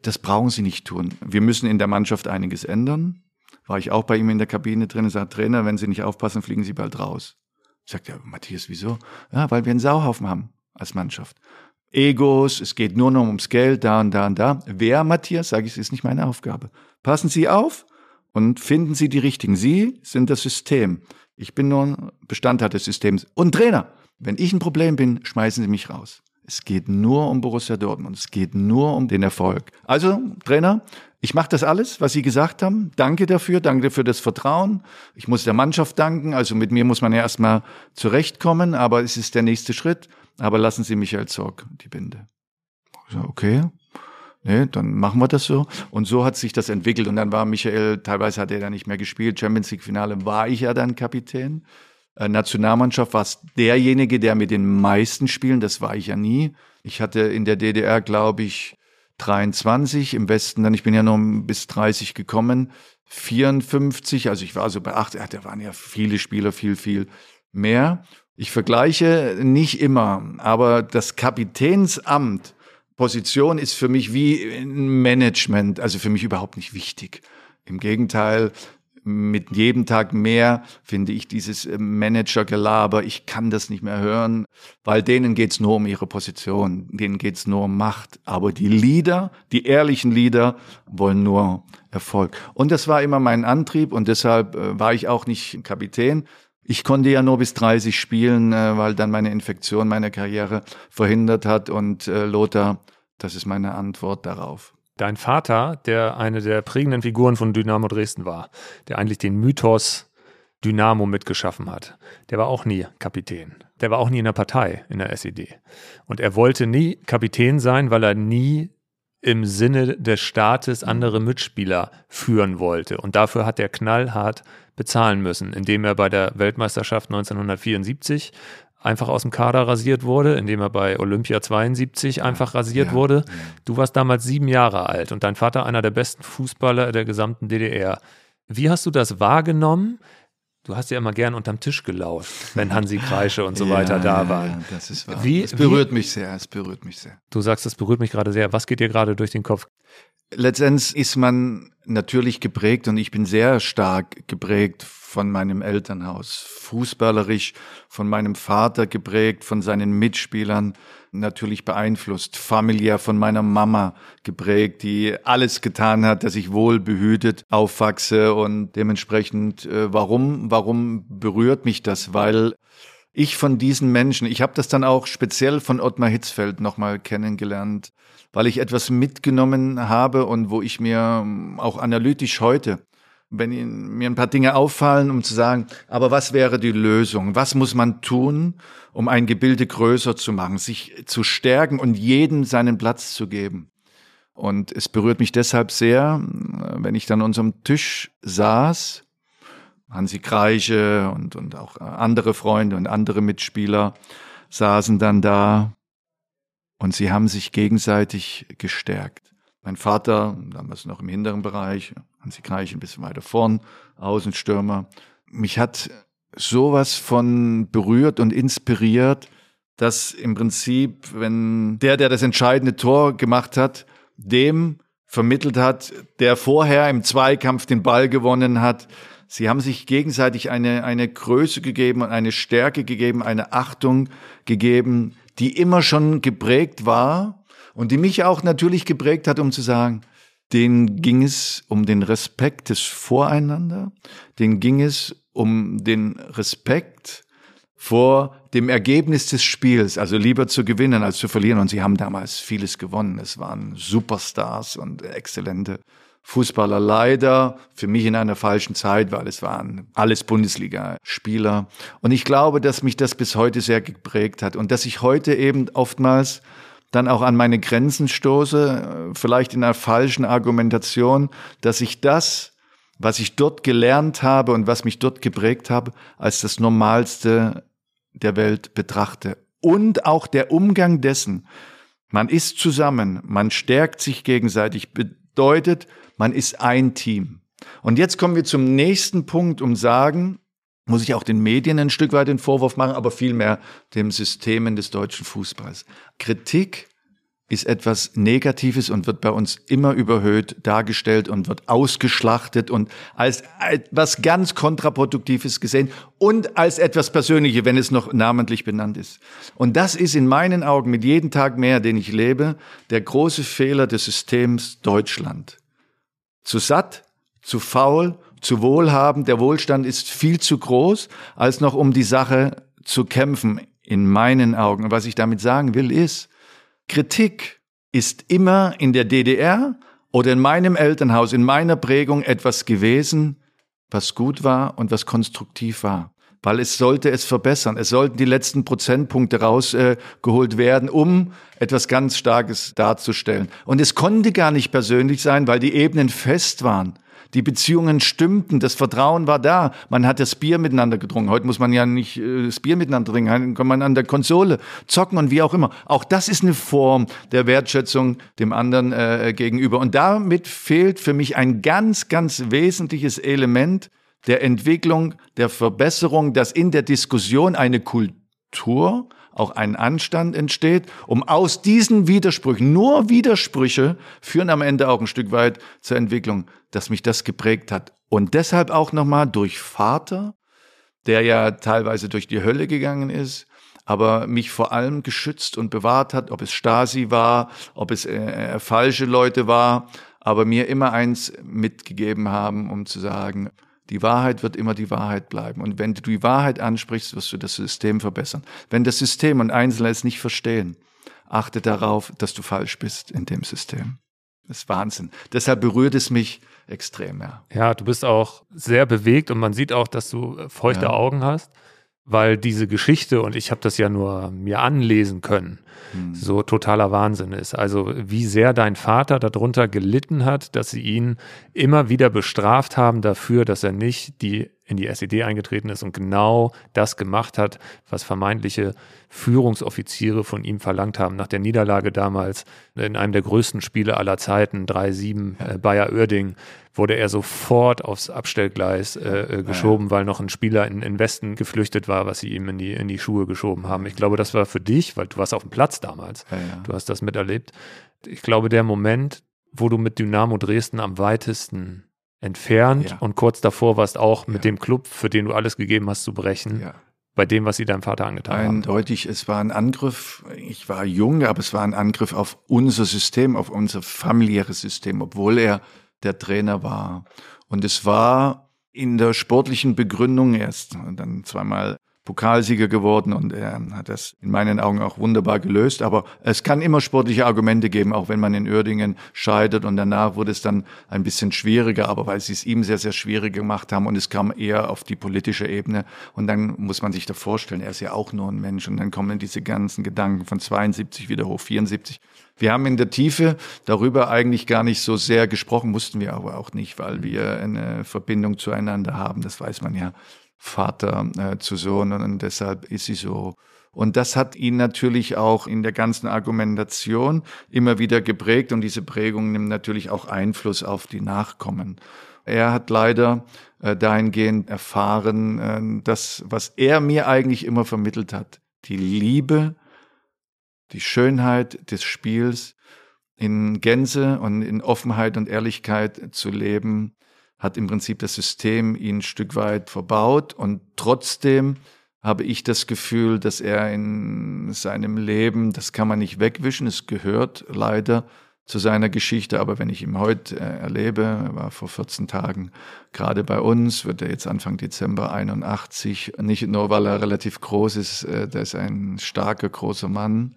S1: Das brauchen Sie nicht tun. Wir müssen in der Mannschaft einiges ändern. War ich auch bei ihm in der Kabine drin und sagt, Trainer, wenn Sie nicht aufpassen, fliegen Sie bald raus. Sagt er, Matthias, wieso? Ja, weil wir einen Sauhaufen haben als Mannschaft. Egos, es geht nur noch ums Geld, da und da und da. Wer, Matthias, sage ich, ist nicht meine Aufgabe. Passen Sie auf und finden Sie die richtigen. Sie sind das System. Ich bin nur ein Bestandteil des Systems. Und Trainer, wenn ich ein Problem bin, schmeißen Sie mich raus. Es geht nur um Borussia Dortmund. Es geht nur um den Erfolg. Also, Trainer, ich mache das alles, was Sie gesagt haben. Danke dafür, danke für das Vertrauen. Ich muss der Mannschaft danken. Also mit mir muss man ja erstmal zurechtkommen, aber es ist der nächste Schritt. Aber lassen Sie Michael Zorg die Binde. Okay, nee, dann machen wir das so. Und so hat sich das entwickelt. Und dann war Michael, teilweise hat er dann nicht mehr gespielt. Champions League Finale war ich ja dann Kapitän. Äh, Nationalmannschaft war es derjenige, der mit den meisten Spielen, das war ich ja nie. Ich hatte in der DDR, glaube ich, 23, im Westen dann, ich bin ja noch bis 30 gekommen, 54, also ich war so bei 8, ja, da waren ja viele Spieler, viel, viel mehr. Ich vergleiche nicht immer, aber das Kapitänsamt, Position ist für mich wie Management, also für mich überhaupt nicht wichtig. Im Gegenteil, mit jedem Tag mehr finde ich dieses äh, Manager-Gelaber, ich kann das nicht mehr hören, weil denen geht's nur um ihre Position, denen geht's nur um Macht. Aber die Leader, die ehrlichen Leader, wollen nur Erfolg. Und das war immer mein Antrieb und deshalb äh, war ich auch nicht Kapitän. Ich konnte ja nur bis 30 spielen, äh, weil dann meine Infektion meine Karriere verhindert hat und Lothar, das ist meine Antwort darauf.
S3: Dein Vater, der eine der prägenden Figuren von Dynamo Dresden war, der eigentlich den Mythos Dynamo mitgeschaffen hat, der war auch nie Kapitän. Der war auch nie in der Partei, in der SED. Und er wollte nie Kapitän sein, weil er nie im Sinne des Staates andere Mitspieler führen wollte. Und dafür hat er knallhart bezahlen müssen, indem er bei der Weltmeisterschaft 1974 einfach aus dem Kader rasiert wurde, indem er bei Olympia 72 einfach rasiert ja, wurde. Ja. Du warst damals sieben Jahre alt und dein Vater einer der besten Fußballer der gesamten DDR. Wie hast du das wahrgenommen? Du hast ja immer gern unterm Tisch gelauscht, wenn Hansi Kreische und so weiter da waren.
S1: Das ist wahr. Wie, es berührt wie, mich sehr, es berührt mich sehr.
S3: Du sagst, es berührt mich gerade sehr. Was geht dir gerade durch den Kopf?
S1: Letztendlich ist man natürlich geprägt und ich bin sehr stark geprägt von meinem Elternhaus. Fußballerisch von meinem Vater geprägt, von seinen Mitspielern natürlich beeinflusst. Familiär von meiner Mama geprägt, die alles getan hat, dass ich wohlbehütet aufwachse und dementsprechend, äh, warum, warum berührt mich das? Weil ich von diesen Menschen, ich habe das dann auch speziell von Ottmar Hitzfeld nochmal kennengelernt, weil ich etwas mitgenommen habe und wo ich mir ähm, auch analytisch heute, wenn mir ein paar Dinge auffallen, um zu sagen, aber was wäre die Lösung? Was muss man tun, um ein Gebilde größer zu machen, sich zu stärken und jedem seinen Platz zu geben? Und es berührt mich deshalb sehr, wenn ich dann an unserem Tisch saß, Hansi Kreiche und, und auch andere Freunde und andere Mitspieler saßen dann da und sie haben sich gegenseitig gestärkt. Mein Vater, damals noch im hinteren Bereich, Hansi Kreich ein bisschen weiter vorn, Außenstürmer. Mich hat sowas von berührt und inspiriert, dass im Prinzip, wenn der, der das entscheidende Tor gemacht hat, dem vermittelt hat, der vorher im Zweikampf den Ball gewonnen hat, Sie haben sich gegenseitig eine, eine Größe gegeben und eine Stärke gegeben, eine Achtung gegeben, die immer schon geprägt war und die mich auch natürlich geprägt hat, um zu sagen, denen ging es um den Respekt des Voreinander, denen ging es um den Respekt vor dem Ergebnis des Spiels, also lieber zu gewinnen als zu verlieren. Und sie haben damals vieles gewonnen. Es waren Superstars und exzellente Fußballer leider für mich in einer falschen Zeit, weil es waren alles Bundesliga-Spieler. Und ich glaube, dass mich das bis heute sehr geprägt hat und dass ich heute eben oftmals dann auch an meine Grenzen stoße, vielleicht in einer falschen Argumentation, dass ich das, was ich dort gelernt habe und was mich dort geprägt habe, als das Normalste der Welt betrachte. Und auch der Umgang dessen. Man ist zusammen, man stärkt sich gegenseitig, bedeutet, man ist ein Team. Und jetzt kommen wir zum nächsten Punkt, um sagen, muss ich auch den Medien ein Stück weit den Vorwurf machen, aber vielmehr dem Systemen des deutschen Fußballs. Kritik ist etwas Negatives und wird bei uns immer überhöht dargestellt und wird ausgeschlachtet und als etwas ganz Kontraproduktives gesehen und als etwas Persönliches, wenn es noch namentlich benannt ist. Und das ist in meinen Augen mit jedem Tag mehr, den ich lebe, der große Fehler des Systems Deutschland. Zu satt, zu faul, zu wohlhabend, der Wohlstand ist viel zu groß, als noch um die Sache zu kämpfen, in meinen Augen. Und was ich damit sagen will, ist, Kritik ist immer in der DDR oder in meinem Elternhaus, in meiner Prägung etwas gewesen, was gut war und was konstruktiv war. Weil es sollte es verbessern. Es sollten die letzten Prozentpunkte rausgeholt äh, werden, um etwas ganz Starkes darzustellen. Und es konnte gar nicht persönlich sein, weil die Ebenen fest waren. Die Beziehungen stimmten, das Vertrauen war da. Man hat das Bier miteinander getrunken. Heute muss man ja nicht äh, das Bier miteinander trinken, dann kann man an der Konsole zocken und wie auch immer. Auch das ist eine Form der Wertschätzung dem anderen äh, gegenüber. Und damit fehlt für mich ein ganz, ganz wesentliches Element der Entwicklung, der Verbesserung, dass in der Diskussion eine Kultur auch ein Anstand entsteht, um aus diesen Widersprüchen, nur Widersprüche führen am Ende auch ein Stück weit zur Entwicklung, dass mich das geprägt hat. Und deshalb auch nochmal durch Vater, der ja teilweise durch die Hölle gegangen ist, aber mich vor allem geschützt und bewahrt hat, ob es Stasi war, ob es äh, äh falsche Leute war, aber mir immer eins mitgegeben haben, um zu sagen, die Wahrheit wird immer die Wahrheit bleiben. Und wenn du die Wahrheit ansprichst, wirst du das System verbessern. Wenn das System und Einzelne es nicht verstehen, achte darauf, dass du falsch bist in dem System. Das ist Wahnsinn. Deshalb berührt es mich extrem, ja.
S3: Ja, du bist auch sehr bewegt und man sieht auch, dass du feuchte ja. Augen hast weil diese Geschichte, und ich habe das ja nur mir anlesen können, hm. so totaler Wahnsinn ist. Also wie sehr dein Vater darunter gelitten hat, dass sie ihn immer wieder bestraft haben dafür, dass er nicht die in die SED eingetreten ist und genau das gemacht hat, was vermeintliche Führungsoffiziere von ihm verlangt haben. Nach der Niederlage damals in einem der größten Spiele aller Zeiten, 3-7 äh, Bayer Oerding, wurde er sofort aufs Abstellgleis äh, äh geschoben, ja. weil noch ein Spieler in den Westen geflüchtet war, was sie ihm in die, in die Schuhe geschoben haben. Ich glaube, das war für dich, weil du warst auf dem Platz damals, ja, ja. du hast das miterlebt. Ich glaube, der Moment, wo du mit Dynamo Dresden am weitesten entfernt
S1: Ja.
S3: und kurz davor warst auch mit dem Club, für den du alles gegeben hast, zu brechen, bei dem, was sie deinem Vater angetan haben.
S1: Eindeutig, es war ein Angriff, ich war jung, aber es war ein Angriff auf unser System, auf unser familiäres System, obwohl er der Trainer war. Und es war in der sportlichen Begründung erst dann zweimal Pokalsieger geworden und er hat das in meinen Augen auch wunderbar gelöst. Aber es kann immer sportliche Argumente geben, auch wenn man in Uerdingen scheitert und danach wurde es dann ein bisschen schwieriger, aber weil sie es ihm sehr, sehr schwierig gemacht haben und es kam eher auf die politische Ebene und dann muss man sich da vorstellen, er ist ja auch nur ein Mensch und dann kommen diese ganzen Gedanken von 72 wieder hoch, 74. Wir haben in der Tiefe darüber eigentlich gar nicht so sehr gesprochen, mussten wir aber auch nicht, weil wir eine Verbindung zueinander haben, das weiß man ja. Vater äh, zu Sohn und deshalb ist sie so. Und das hat ihn natürlich auch in der ganzen Argumentation immer wieder geprägt und diese Prägung nimmt natürlich auch Einfluss auf die Nachkommen. Er hat leider äh, dahingehend erfahren, äh, das, was er mir eigentlich immer vermittelt hat, die Liebe, die Schönheit des Spiels in Gänze und in Offenheit und Ehrlichkeit zu leben, hat im Prinzip das System ihn ein Stück weit verbaut und trotzdem habe ich das Gefühl, dass er in seinem Leben, das kann man nicht wegwischen, es gehört leider zu seiner Geschichte, aber wenn ich ihn heute äh, erlebe, er war vor 14 Tagen gerade bei uns, wird er jetzt Anfang Dezember 81, nicht nur weil er relativ groß ist, äh, der ist ein starker, großer Mann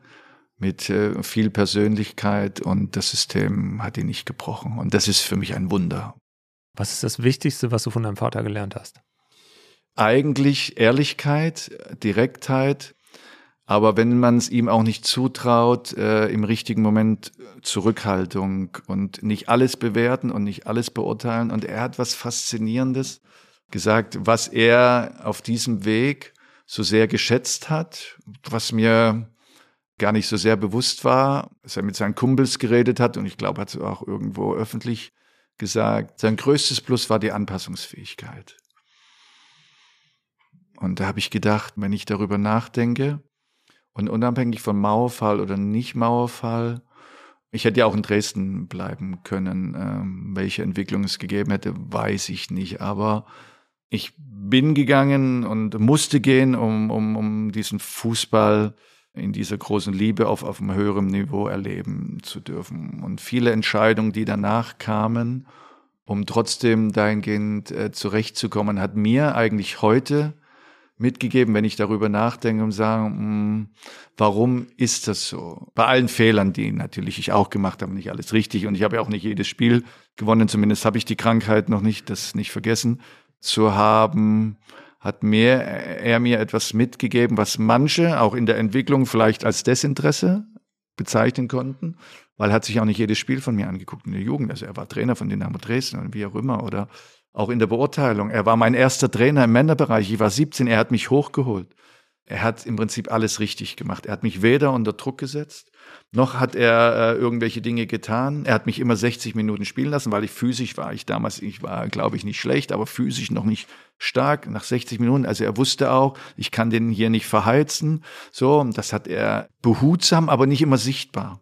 S1: mit äh, viel Persönlichkeit und das System hat ihn nicht gebrochen und das ist für mich ein Wunder.
S3: Was ist das Wichtigste, was du von deinem Vater gelernt hast?
S1: eigentlich Ehrlichkeit, Direktheit, aber wenn man es ihm auch nicht zutraut, äh, im richtigen Moment Zurückhaltung und nicht alles bewerten und nicht alles beurteilen. Und er hat was Faszinierendes gesagt, was er auf diesem Weg so sehr geschätzt hat, was mir gar nicht so sehr bewusst war, dass er mit seinen Kumpels geredet hat und ich glaube, hat es auch irgendwo öffentlich gesagt. Sein größtes Plus war die Anpassungsfähigkeit. Und da habe ich gedacht, wenn ich darüber nachdenke, und unabhängig von Mauerfall oder nicht Mauerfall, ich hätte ja auch in Dresden bleiben können. Ähm, welche Entwicklung es gegeben hätte, weiß ich nicht. Aber ich bin gegangen und musste gehen, um, um, um diesen Fußball in dieser großen Liebe auf, auf einem höheren Niveau erleben zu dürfen. Und viele Entscheidungen, die danach kamen, um trotzdem dahingehend äh, zurechtzukommen, hat mir eigentlich heute mitgegeben, wenn ich darüber nachdenke und sage, mh, warum ist das so? Bei allen Fehlern, die natürlich ich auch gemacht habe, nicht alles richtig und ich habe ja auch nicht jedes Spiel gewonnen, zumindest habe ich die Krankheit noch nicht, das nicht vergessen zu haben, hat mir, er mir etwas mitgegeben, was manche auch in der Entwicklung vielleicht als Desinteresse bezeichnen konnten, weil er hat sich auch nicht jedes Spiel von mir angeguckt in der Jugend. Also er war Trainer von Dynamo Dresden und wie auch immer oder auch in der Beurteilung. Er war mein erster Trainer im Männerbereich. Ich war 17, er hat mich hochgeholt. Er hat im Prinzip alles richtig gemacht. Er hat mich weder unter Druck gesetzt, noch hat er äh, irgendwelche Dinge getan. Er hat mich immer 60 Minuten spielen lassen, weil ich physisch war. Ich damals, ich war, glaube ich, nicht schlecht, aber physisch noch nicht stark. Nach 60 Minuten, also er wusste auch, ich kann den hier nicht verheizen. So, das hat er behutsam, aber nicht immer sichtbar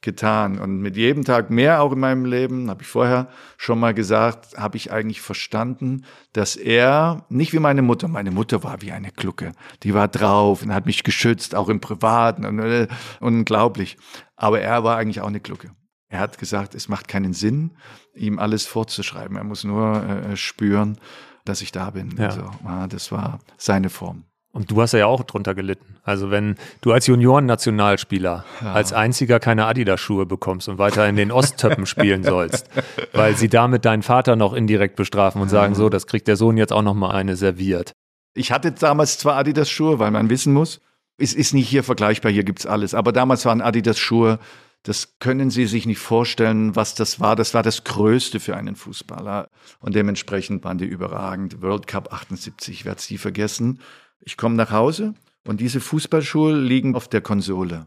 S1: getan. Und mit jedem Tag mehr auch in meinem Leben, habe ich vorher schon mal gesagt, habe ich eigentlich verstanden, dass er, nicht wie meine Mutter, meine Mutter war wie eine Glucke, die war drauf und hat mich geschützt, auch im Privaten, und, äh, unglaublich. Aber er war eigentlich auch eine Glucke. Er hat gesagt, es macht keinen Sinn, ihm alles vorzuschreiben. Er muss nur äh, spüren, dass ich da bin.
S3: Ja.
S1: Also, ja, das war seine Form.
S3: Und du hast ja auch drunter gelitten. Also wenn du als Junioren-Nationalspieler
S1: Ja.
S3: als einziger keine Adidas-Schuhe bekommst und weiter in den Osttöppen spielen sollst, weil sie damit deinen Vater noch indirekt bestrafen und sagen, so, das kriegt der Sohn jetzt auch noch mal eine serviert.
S1: Ich hatte damals zwar Adidas-Schuhe, weil man wissen muss, es ist nicht hier vergleichbar, hier gibt's alles. Aber damals waren Adidas-Schuhe, das können Sie sich nicht vorstellen, was das war. Das war das Größte für einen Fußballer. Und dementsprechend waren die überragend. World Cup 78, ich werde es nie vergessen. Ich komme nach Hause und diese Fußballschuhe liegen auf der Konsole.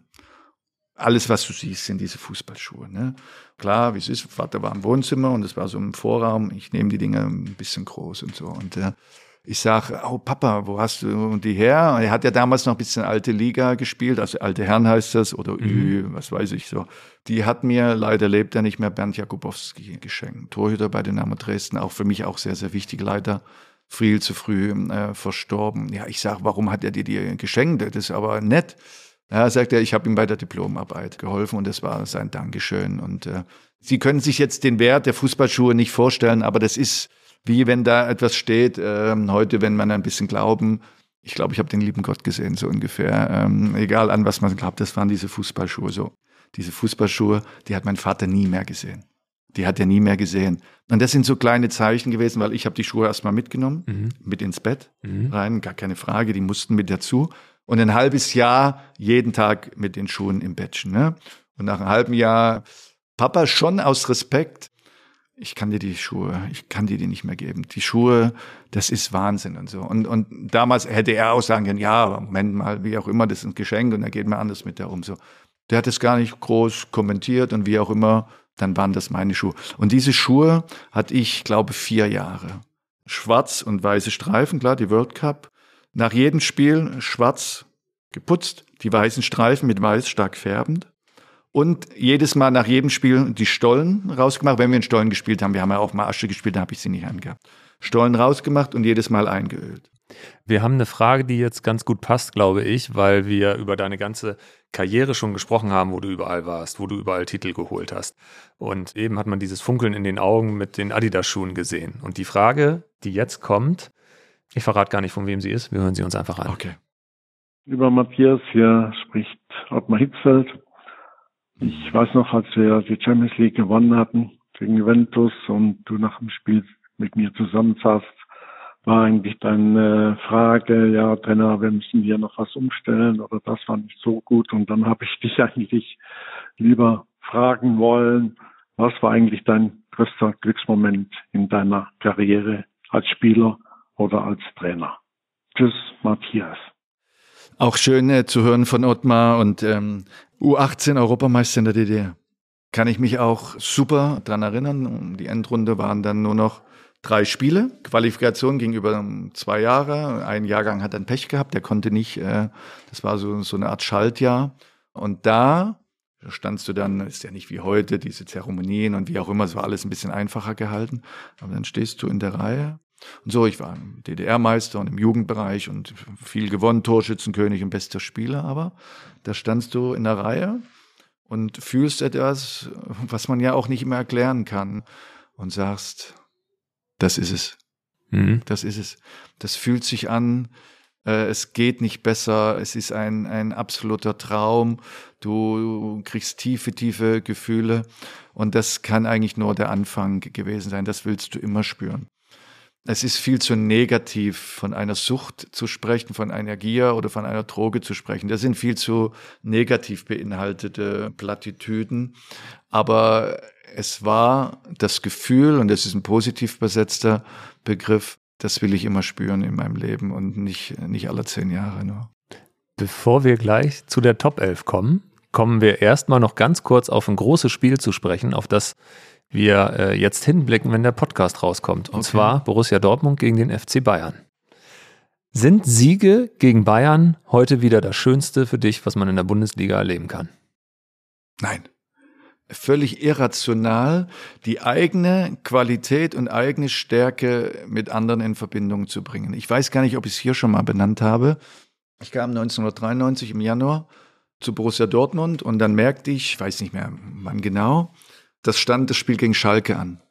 S1: Alles, was du siehst, sind diese Fußballschuhe. Ne? Klar, wie es ist, Vater war im Wohnzimmer und es war so im Vorraum. Ich nehme die Dinge ein bisschen groß und so. Und äh, Ich sage, oh Papa, wo hast du die her? Er hat ja damals noch ein bisschen alte Liga gespielt, also alte Herren heißt das, oder mhm. Ü, was weiß ich so. Die hat mir, leider lebt er nicht mehr, Bernd Jakubowski geschenkt. Torhüter bei Dynamo Dresden, auch für mich auch sehr, sehr wichtig, leider viel zu früh äh, verstorben. Ja, ich sage, warum hat er dir die geschenkt? Das ist aber nett. Ja, sagt er, ich habe ihm bei der Diplomarbeit geholfen und das war sein Dankeschön. Und äh, Sie können sich jetzt den Wert der Fußballschuhe nicht vorstellen, aber das ist wie wenn da etwas steht, äh, heute, wenn man ein bisschen glauben, ich glaube, ich habe den lieben Gott gesehen, so ungefähr. Ähm, egal an was man glaubt, das waren diese Fußballschuhe so. Diese Fußballschuhe, die hat mein Vater nie mehr gesehen. Die hat er nie mehr gesehen. Und das sind so kleine Zeichen gewesen, weil ich habe die Schuhe erstmal mitgenommen, mhm. mit ins Bett mhm. rein, gar keine Frage, die mussten mit dazu. Und ein halbes Jahr jeden Tag mit den Schuhen im Bettchen. Ne? Und nach einem halben Jahr, Papa schon aus Respekt, ich kann dir die Schuhe, ich kann dir die nicht mehr geben. Die Schuhe, das ist Wahnsinn und so. Und, und damals hätte er auch sagen können, ja, aber Moment mal, wie auch immer, das ist ein Geschenk und er geht mir anders mit der um. So. Der hat es gar nicht groß kommentiert und wie auch immer, dann waren das meine Schuhe. Und diese Schuhe hatte ich, glaube vier Jahre. Schwarz und weiße Streifen, klar, die World Cup. Nach jedem Spiel schwarz geputzt, die weißen Streifen mit weiß stark färbend und jedes Mal nach jedem Spiel die Stollen rausgemacht. Wenn wir in Stollen gespielt haben, wir haben ja auch mal Asche gespielt, da habe ich sie nicht angehabt. Stollen rausgemacht und jedes Mal eingeölt.
S3: Wir haben eine Frage, die jetzt ganz gut passt, glaube ich, weil wir über deine ganze Karriere schon gesprochen haben, wo du überall warst, wo du überall Titel geholt hast. Und eben hat man dieses Funkeln in den Augen mit den Adidas-Schuhen gesehen. Und die Frage, die jetzt kommt, ich verrate gar nicht, von wem sie ist, wir hören sie uns einfach an.
S1: Okay.
S9: Lieber Matthias, hier spricht Ottmar Hitzfeld. Ich weiß noch, als wir die Champions League gewonnen hatten gegen Juventus und du nach dem Spiel mit mir zusammensaßt, war eigentlich deine Frage, ja, Trainer, wir müssen hier noch was umstellen oder das war nicht so gut. Und dann habe ich dich eigentlich lieber fragen wollen, was war eigentlich dein größter Glücksmoment in deiner Karriere als Spieler oder als Trainer? Tschüss, Matthias.
S1: Auch schön äh, zu hören von Ottmar und ähm, U18 Europameister in der DDR. Kann ich mich auch super dran erinnern. Die Endrunde waren dann nur noch drei Spiele. Qualifikation ging über zwei Jahre. Ein Jahrgang hat dann Pech gehabt, der konnte nicht, äh, das war so, so eine Art Schaltjahr. Und da standst du dann, ist ja nicht wie heute, diese Zeremonien und wie auch immer, es war alles ein bisschen einfacher gehalten. Aber dann stehst du in der Reihe und so, ich war DDR-Meister und im Jugendbereich und viel gewonnen, Torschützenkönig und bester Spieler, aber da standst du in der Reihe und fühlst etwas, was man ja auch nicht immer erklären kann und sagst, das ist es. Mhm. Das ist es. Das fühlt sich an, äh, es geht nicht besser, es ist ein, ein absoluter Traum, du kriegst tiefe, tiefe Gefühle und das kann eigentlich nur der Anfang gewesen sein, das willst du immer spüren. Es ist viel zu negativ, von einer Sucht zu sprechen, von einer Gier oder von einer Droge zu sprechen. Das sind viel zu negativ beinhaltete Plattitüden. Aber es war das Gefühl, und das ist ein positiv besetzter Begriff, das will ich immer spüren in meinem Leben und nicht, nicht alle zehn Jahre nur.
S3: Bevor wir gleich zu der Top 11 kommen, kommen wir erstmal noch ganz kurz auf ein großes Spiel zu sprechen, auf das wir äh, jetzt hinblicken, wenn der Podcast rauskommt. Und okay. zwar Borussia Dortmund gegen den FC Bayern. Sind Siege gegen Bayern heute wieder das Schönste für dich, was man in der Bundesliga erleben kann?
S1: Nein. Völlig irrational, die eigene Qualität und eigene Stärke mit anderen in Verbindung zu bringen. Ich weiß gar nicht, ob ich es hier schon mal benannt habe. Ich kam 1993 im Januar zu Borussia Dortmund und dann merkte ich, ich weiß nicht mehr wann genau, das stand das Spiel gegen Schalke an.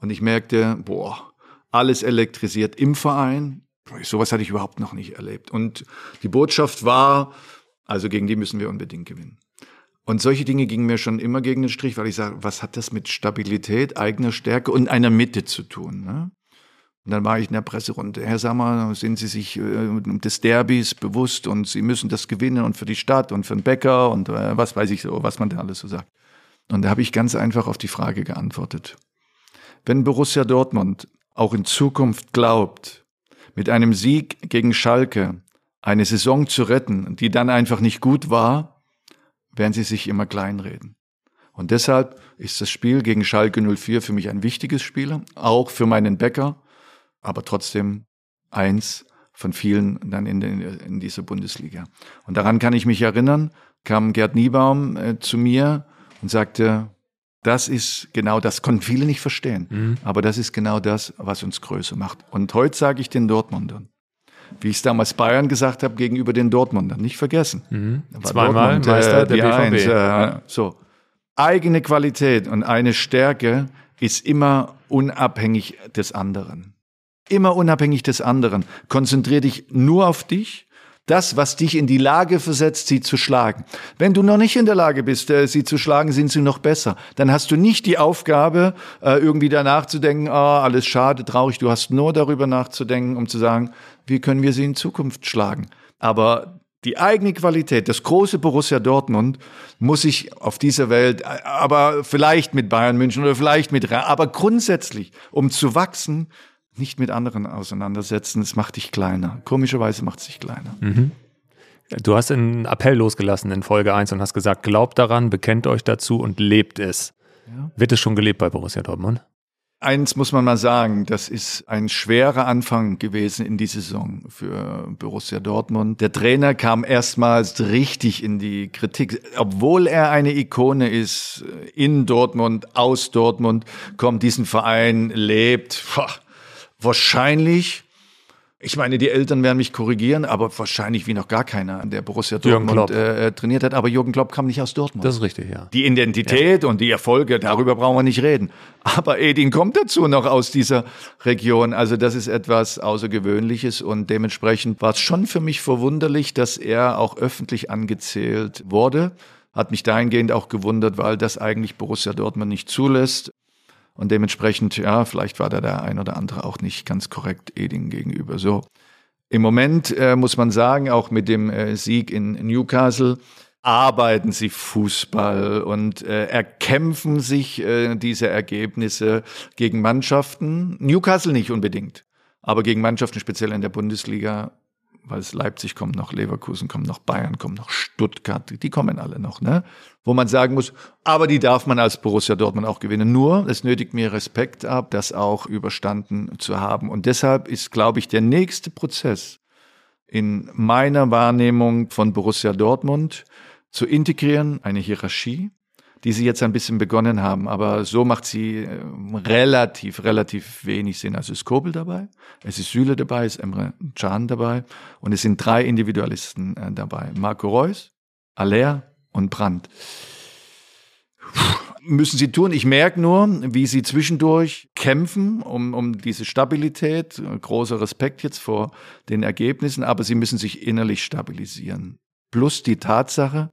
S1: Und ich merkte, boah, alles elektrisiert im Verein. Sowas hatte ich überhaupt noch nicht erlebt. Und die Botschaft war, also gegen die müssen wir unbedingt gewinnen. Und solche Dinge gingen mir schon immer gegen den Strich, weil ich sage, was hat das mit Stabilität, eigener Stärke und einer Mitte zu tun? Ne? Und dann war ich in der Presserunde. Herr Sammer, sind Sie sich äh, des Derbys bewusst und Sie müssen das gewinnen und für die Stadt und für den Bäcker und äh, was weiß ich so, was man da alles so sagt. Und da habe ich ganz einfach auf die Frage geantwortet. Wenn Borussia Dortmund auch in Zukunft glaubt, mit einem Sieg gegen Schalke eine Saison zu retten, die dann einfach nicht gut war, werden sie sich immer kleinreden. Und deshalb ist das Spiel gegen Schalke 04 für mich ein wichtiges Spiel, auch für meinen Bäcker, aber trotzdem eins von vielen dann in, den, in dieser Bundesliga. Und daran kann ich mich erinnern, kam Gerd Niebaum äh, zu mir und sagte, das ist genau das, konnten viele nicht verstehen, mhm. aber das ist genau das, was uns größer macht. Und heute sage ich den Dortmundern, wie ich es damals Bayern gesagt habe gegenüber den Dortmundern, nicht vergessen.
S3: Mhm. Zweimal Dortmund, Meister äh, der BVB. Eins,
S1: äh, so. Eigene Qualität und eine Stärke ist immer unabhängig des anderen. Immer unabhängig des anderen. Konzentrier dich nur auf dich das, was dich in die Lage versetzt, sie zu schlagen. Wenn du noch nicht in der Lage bist, äh, sie zu schlagen, sind sie noch besser. Dann hast du nicht die Aufgabe, äh, irgendwie danach zu denken, oh, alles schade, traurig. Du hast nur darüber nachzudenken, um zu sagen, wie können wir sie in Zukunft schlagen. Aber die eigene Qualität, das große Borussia Dortmund muss ich auf dieser Welt, äh, aber vielleicht mit Bayern München oder vielleicht mit, aber grundsätzlich, um zu wachsen, nicht mit anderen auseinandersetzen. Es macht dich kleiner. Komischerweise macht es dich kleiner. Mhm.
S3: Du hast einen Appell losgelassen in Folge 1 und hast gesagt, glaubt daran, bekennt euch dazu und lebt es. Ja. Wird es schon gelebt bei Borussia Dortmund?
S1: Eins muss man mal sagen, das ist ein schwerer Anfang gewesen in die Saison für Borussia Dortmund. Der Trainer kam erstmals richtig in die Kritik. Obwohl er eine Ikone ist, in Dortmund, aus Dortmund, kommt diesen Verein, lebt. Wahrscheinlich, ich meine, die Eltern werden mich korrigieren, aber wahrscheinlich wie noch gar keiner, der Borussia Dortmund äh, trainiert hat. Aber Jürgen Klopp kam nicht aus Dortmund.
S3: Das ist richtig, ja.
S1: Die Identität ja. und die Erfolge, darüber brauchen wir nicht reden. Aber Edin kommt dazu noch aus dieser Region. Also das ist etwas Außergewöhnliches und dementsprechend war es schon für mich verwunderlich, dass er auch öffentlich angezählt wurde. Hat mich dahingehend auch gewundert, weil das eigentlich Borussia Dortmund nicht zulässt. Und dementsprechend, ja, vielleicht war da der ein oder andere auch nicht ganz korrekt Eding gegenüber. So. Im Moment äh, muss man sagen, auch mit dem äh, Sieg in Newcastle, arbeiten sie Fußball und äh, erkämpfen sich äh, diese Ergebnisse gegen Mannschaften. Newcastle nicht unbedingt, aber gegen Mannschaften speziell in der Bundesliga weil es Leipzig kommt noch, Leverkusen kommt noch, Bayern kommt noch, Stuttgart, die kommen alle noch, ne? Wo man sagen muss, aber die darf man als Borussia Dortmund auch gewinnen. Nur, es nötigt mir Respekt ab, das auch überstanden zu haben. Und deshalb ist, glaube ich, der nächste Prozess in meiner Wahrnehmung von Borussia Dortmund zu integrieren, eine Hierarchie, die sie jetzt ein bisschen begonnen haben. Aber so macht sie äh, relativ, relativ wenig Sinn. Also ist Kobel dabei, es ist Süle dabei, es ist Emre Can dabei und es sind drei Individualisten äh, dabei. Marco Reus, Aller und Brandt. Müssen sie tun. Ich merke nur, wie sie zwischendurch kämpfen um, um diese Stabilität. Großer Respekt jetzt vor den Ergebnissen, aber sie müssen sich innerlich stabilisieren. Plus die Tatsache,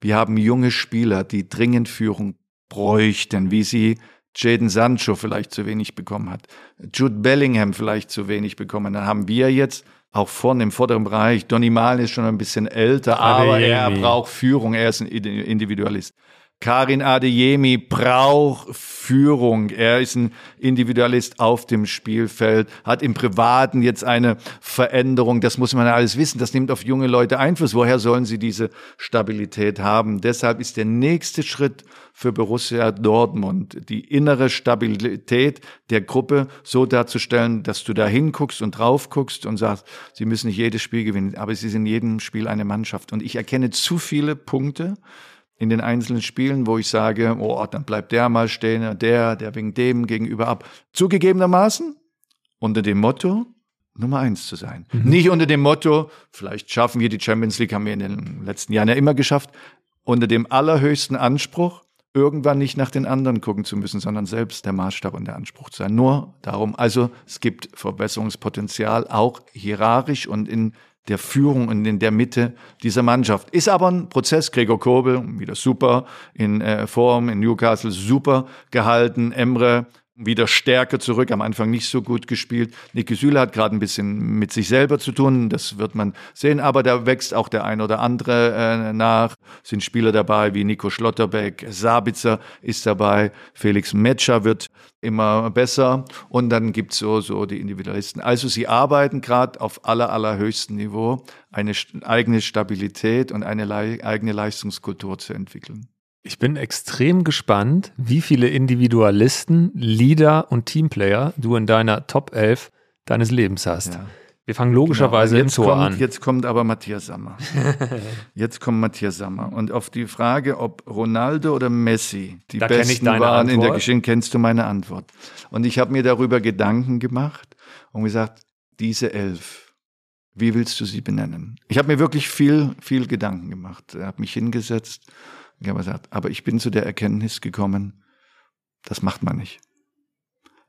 S1: wir haben junge Spieler, die dringend Führung bräuchten, wie sie Jaden Sancho vielleicht zu wenig bekommen hat, Jude Bellingham vielleicht zu wenig bekommen. Dann haben wir jetzt auch vorne im vorderen Bereich, Donny Mal ist schon ein bisschen älter, aber er braucht Führung, er ist ein Individualist. Karin Adeyemi braucht Führung. Er ist ein Individualist auf dem Spielfeld, hat im Privaten jetzt eine Veränderung. Das muss man alles wissen. Das nimmt auf junge Leute Einfluss. Woher sollen sie diese Stabilität haben? Deshalb ist der nächste Schritt für Borussia Dortmund, die innere Stabilität der Gruppe so darzustellen, dass du da hinguckst und drauf guckst und sagst, sie müssen nicht jedes Spiel gewinnen, aber sie sind in jedem Spiel eine Mannschaft. Und ich erkenne zu viele Punkte, in den einzelnen Spielen, wo ich sage, oh, dann bleibt der mal stehen, der, der wegen dem gegenüber ab. Zugegebenermaßen unter dem Motto, Nummer eins zu sein. Mhm. Nicht unter dem Motto, vielleicht schaffen wir die Champions League, haben wir in den letzten Jahren ja immer geschafft, unter dem allerhöchsten Anspruch, irgendwann nicht nach den anderen gucken zu müssen, sondern selbst der Maßstab und der Anspruch zu sein. Nur darum, also es gibt Verbesserungspotenzial, auch hierarchisch und in der Führung und in der Mitte dieser Mannschaft. Ist aber ein Prozess. Gregor Kobel, wieder super in äh, Form, in Newcastle super gehalten. Emre wieder stärker zurück, am Anfang nicht so gut gespielt. Niki Süle hat gerade ein bisschen mit sich selber zu tun, das wird man sehen, aber da wächst auch der ein oder andere äh, nach. Sind Spieler dabei wie Nico Schlotterbeck, Sabitzer ist dabei, Felix Metscher wird immer besser und dann gibt's so, so die Individualisten. Also sie arbeiten gerade auf aller, allerhöchstem Niveau, eine eigene Stabilität und eine eigene Leistungskultur zu entwickeln.
S3: Ich bin extrem gespannt, wie viele Individualisten, Leader und Teamplayer du in deiner Top 11 deines Lebens hast. Ja. Wir fangen logischerweise
S1: genau.
S3: im Tor
S1: kommt,
S3: an.
S1: Jetzt kommt aber Matthias Sammer. jetzt kommt Matthias Sammer. Und auf die Frage, ob Ronaldo oder Messi die
S3: Da
S1: besten waren in der
S3: Antwort.
S1: Geschichte, kennst du meine Antwort. Und ich habe mir darüber Gedanken gemacht und gesagt, diese elf, wie willst du sie benennen? Ich habe mir wirklich viel, viel Gedanken gemacht. Ich habe mich hingesetzt. Ich habe gesagt, aber ich bin zu der Erkenntnis gekommen, das macht man nicht.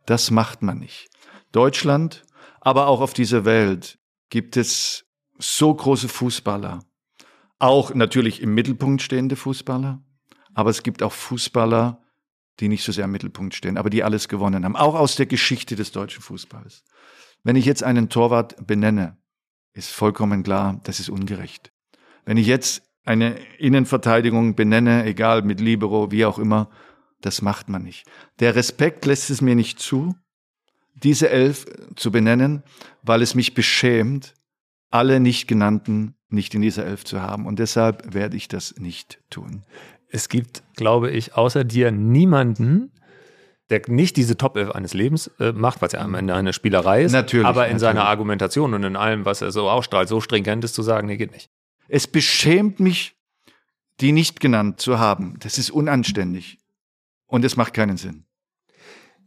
S1: Das macht man nicht. Deutschland, aber auch auf dieser Welt gibt es so große Fußballer. Auch natürlich im Mittelpunkt stehende Fußballer, aber es gibt auch Fußballer, die nicht so sehr im Mittelpunkt stehen, aber die alles gewonnen haben. Auch aus der Geschichte des deutschen Fußballs. Wenn ich jetzt einen Torwart benenne, ist vollkommen klar, das ist ungerecht. Wenn ich jetzt eine Innenverteidigung benenne, egal mit Libero, wie auch immer, das macht man nicht. Der Respekt lässt es mir nicht zu, diese elf zu benennen, weil es mich beschämt, alle nicht genannten nicht in dieser elf zu haben. Und deshalb werde ich das nicht tun.
S3: Es gibt, glaube ich, außer dir niemanden, der nicht diese Top 11 eines Lebens äh, macht, was ja am Ende eine Spielerei ist,
S1: Natürlich,
S3: aber in
S1: natürlich.
S3: seiner Argumentation und in allem, was er so ausstrahlt, so stringent ist zu sagen, nee, geht nicht.
S1: Es beschämt mich, die nicht genannt zu haben. Das ist unanständig. Und es macht keinen Sinn.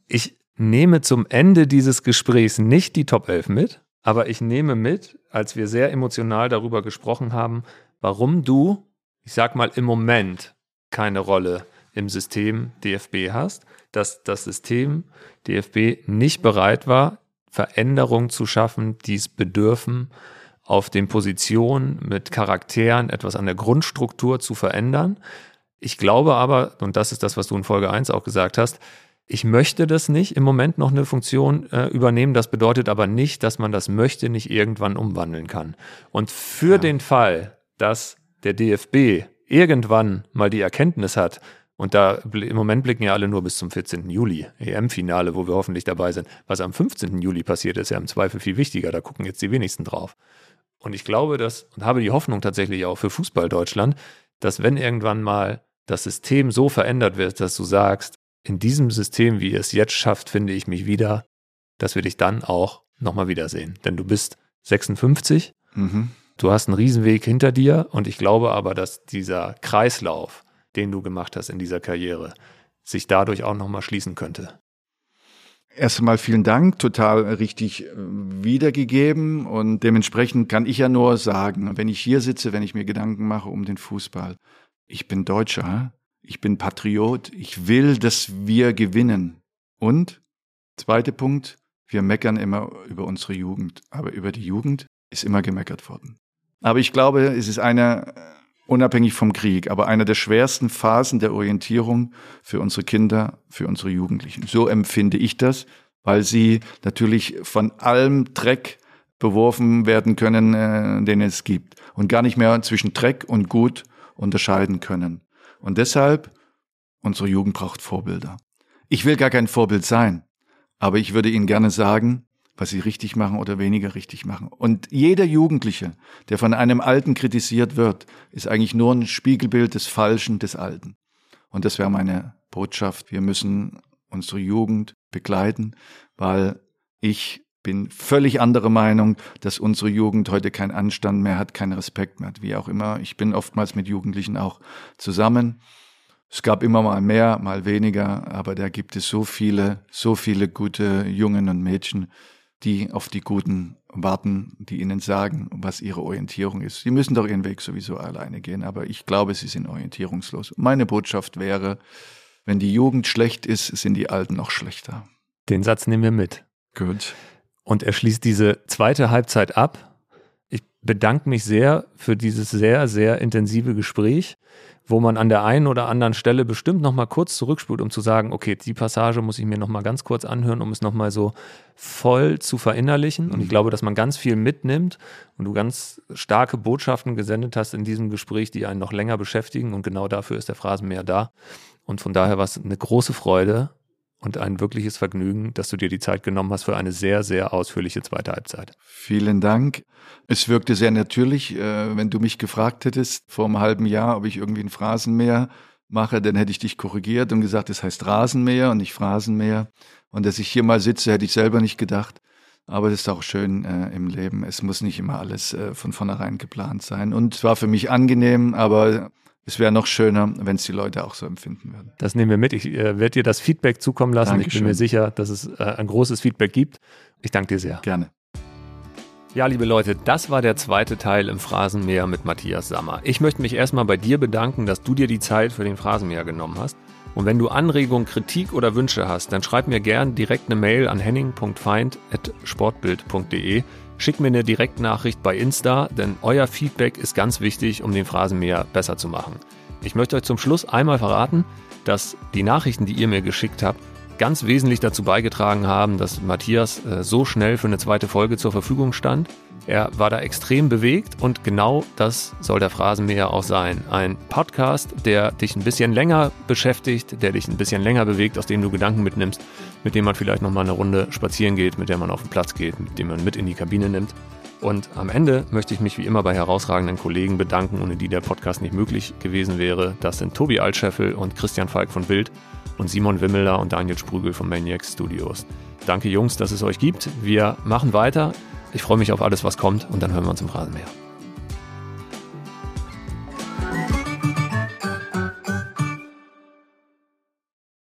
S3: Ich nehme zum Ende dieses Gesprächs nicht die Top 11 mit, aber ich nehme mit, als wir sehr emotional darüber gesprochen haben, warum du, ich sag mal, im Moment keine Rolle im System DFB hast, dass das System DFB nicht bereit war, Veränderungen zu schaffen, die es bedürfen, auf den Positionen mit Charakteren etwas an der Grundstruktur zu verändern. Ich glaube aber, und das ist das, was du in Folge 1 auch gesagt hast, ich möchte das nicht im Moment noch eine Funktion äh, übernehmen. Das bedeutet aber nicht, dass man das möchte, nicht irgendwann umwandeln kann. Und für den Fall, dass der DFB irgendwann mal die Erkenntnis hat, und da im Moment blicken ja alle nur bis zum 14. Juli, EM-Finale, wo wir hoffentlich dabei sind. Was am 15. Juli passiert, ist ja im Zweifel viel wichtiger. Da gucken jetzt die wenigsten drauf. Und ich glaube, dass, und habe die Hoffnung tatsächlich auch für Fußball Deutschland, dass wenn irgendwann mal das System so verändert wird, dass du sagst, in diesem System, wie ihr es jetzt schafft, finde ich mich wieder, dass wir dich dann auch nochmal wiedersehen. Denn du bist 56,
S1: Mhm.
S3: du hast einen Riesenweg hinter dir und ich glaube aber, dass dieser Kreislauf, den du gemacht hast in dieser Karriere, sich dadurch auch nochmal schließen könnte.
S1: Erst einmal vielen Dank, total richtig äh, wiedergegeben und dementsprechend kann ich ja nur sagen, wenn ich hier sitze, wenn ich mir Gedanken mache um den Fußball, ich bin Deutscher, ich bin Patriot, ich will, dass wir gewinnen. Und, zweiter Punkt, wir meckern immer über unsere Jugend, aber über die Jugend ist immer gemeckert worden. Aber ich glaube, es ist eine, äh, unabhängig vom Krieg, aber eine der schwersten Phasen der Orientierung für unsere Kinder, für unsere Jugendlichen. So empfinde ich das, weil sie natürlich von allem Dreck beworfen werden können, äh, den es gibt und gar nicht mehr zwischen Dreck und Gut unterscheiden können. Und deshalb, unsere Jugend braucht Vorbilder. Ich will gar kein Vorbild sein, aber ich würde Ihnen gerne sagen, was Sie richtig machen oder weniger richtig machen. Und jeder Jugendliche, der von einem Alten kritisiert wird, ist eigentlich nur ein Spiegelbild des Falschen, des Alten. Und das wäre meine Botschaft. Wir müssen unsere Jugend begleiten, weil ich bin völlig anderer Meinung, dass unsere Jugend heute keinen Anstand mehr hat, keinen Respekt mehr hat, wie auch immer. Ich bin oftmals mit Jugendlichen auch zusammen. Es gab immer mal mehr, mal weniger, aber da gibt es so viele, so viele gute Jungen und Mädchen, die auf die Guten warten, die ihnen sagen, was ihre Orientierung ist. Sie müssen doch ihren Weg sowieso alleine gehen, aber ich glaube, sie sind orientierungslos. Meine Botschaft wäre, wenn die Jugend schlecht ist, sind die Alten noch schlechter.
S3: Den Satz nehmen wir mit.
S1: Gut.
S3: Und er schließt diese zweite Halbzeit ab. Bedanke mich sehr für dieses sehr, sehr intensive Gespräch, wo man an der einen oder anderen Stelle bestimmt noch mal kurz zurückspult, um zu sagen, okay, die Passage muss ich mir noch mal ganz kurz anhören, um es noch mal so voll zu verinnerlichen. Und ich glaube, dass man ganz viel mitnimmt und du ganz starke Botschaften gesendet hast in diesem Gespräch, die einen noch länger beschäftigen. Und genau dafür ist der Phrasenmäher da. Und von daher war es eine große Freude und ein wirkliches Vergnügen, dass du dir die Zeit genommen hast für eine sehr, sehr ausführliche zweite Halbzeit.
S1: Vielen Dank. Es wirkte sehr natürlich, äh, wenn du mich gefragt hättest vor einem halben Jahr, ob ich irgendwie ein Phrasenmäher mache, dann hätte ich dich korrigiert und gesagt, es heißt Rasenmäher und nicht Phrasenmäher. Und dass ich hier mal sitze, hätte ich selber nicht gedacht. Aber es ist auch schön äh, im Leben. Es muss nicht immer alles äh, von vornherein geplant sein. Und es war für mich angenehm, aber es wäre noch schöner, wenn es die Leute auch so empfinden würden.
S3: Das nehmen wir mit. Ich äh, werde dir das Feedback zukommen lassen. Dankeschön. Ich bin mir sicher, dass es äh, ein großes Feedback gibt. Ich danke dir sehr.
S1: Gerne.
S3: Ja, liebe Leute, das war der zweite Teil im Phrasenmäher mit Matthias Sammer. Ich möchte mich erstmal bei dir bedanken, dass du dir die Zeit für den Phrasenmäher genommen hast. Und wenn du Anregungen, Kritik oder Wünsche hast, dann schreib mir gern direkt eine Mail an henning.feind.sportbild.de. Schick mir eine Direktnachricht bei Insta, denn euer Feedback ist ganz wichtig, um den Phrasenmäher besser zu machen. Ich möchte euch zum Schluss einmal verraten, dass die Nachrichten, die ihr mir geschickt habt, ganz wesentlich dazu beigetragen haben, dass Matthias äh, so schnell für eine zweite Folge zur Verfügung stand. Er war da extrem bewegt und genau das soll der Phrasenmäher auch sein. Ein Podcast, der dich ein bisschen länger beschäftigt, der dich ein bisschen länger bewegt, aus dem du Gedanken mitnimmst, mit dem man vielleicht nochmal eine Runde spazieren geht, mit der man auf den Platz geht, mit dem man mit in die Kabine nimmt. Und am Ende möchte ich mich wie immer bei herausragenden Kollegen bedanken, ohne die der Podcast nicht möglich gewesen wäre. Das sind Tobi Altscheffel und Christian Falk von Bild und Simon Wimmeler und Daniel Sprügel von Maniac Studios. Danke Jungs, dass es euch gibt. Wir machen weiter. Ich freue mich auf alles, was kommt und dann hören wir uns im Rasenmäher.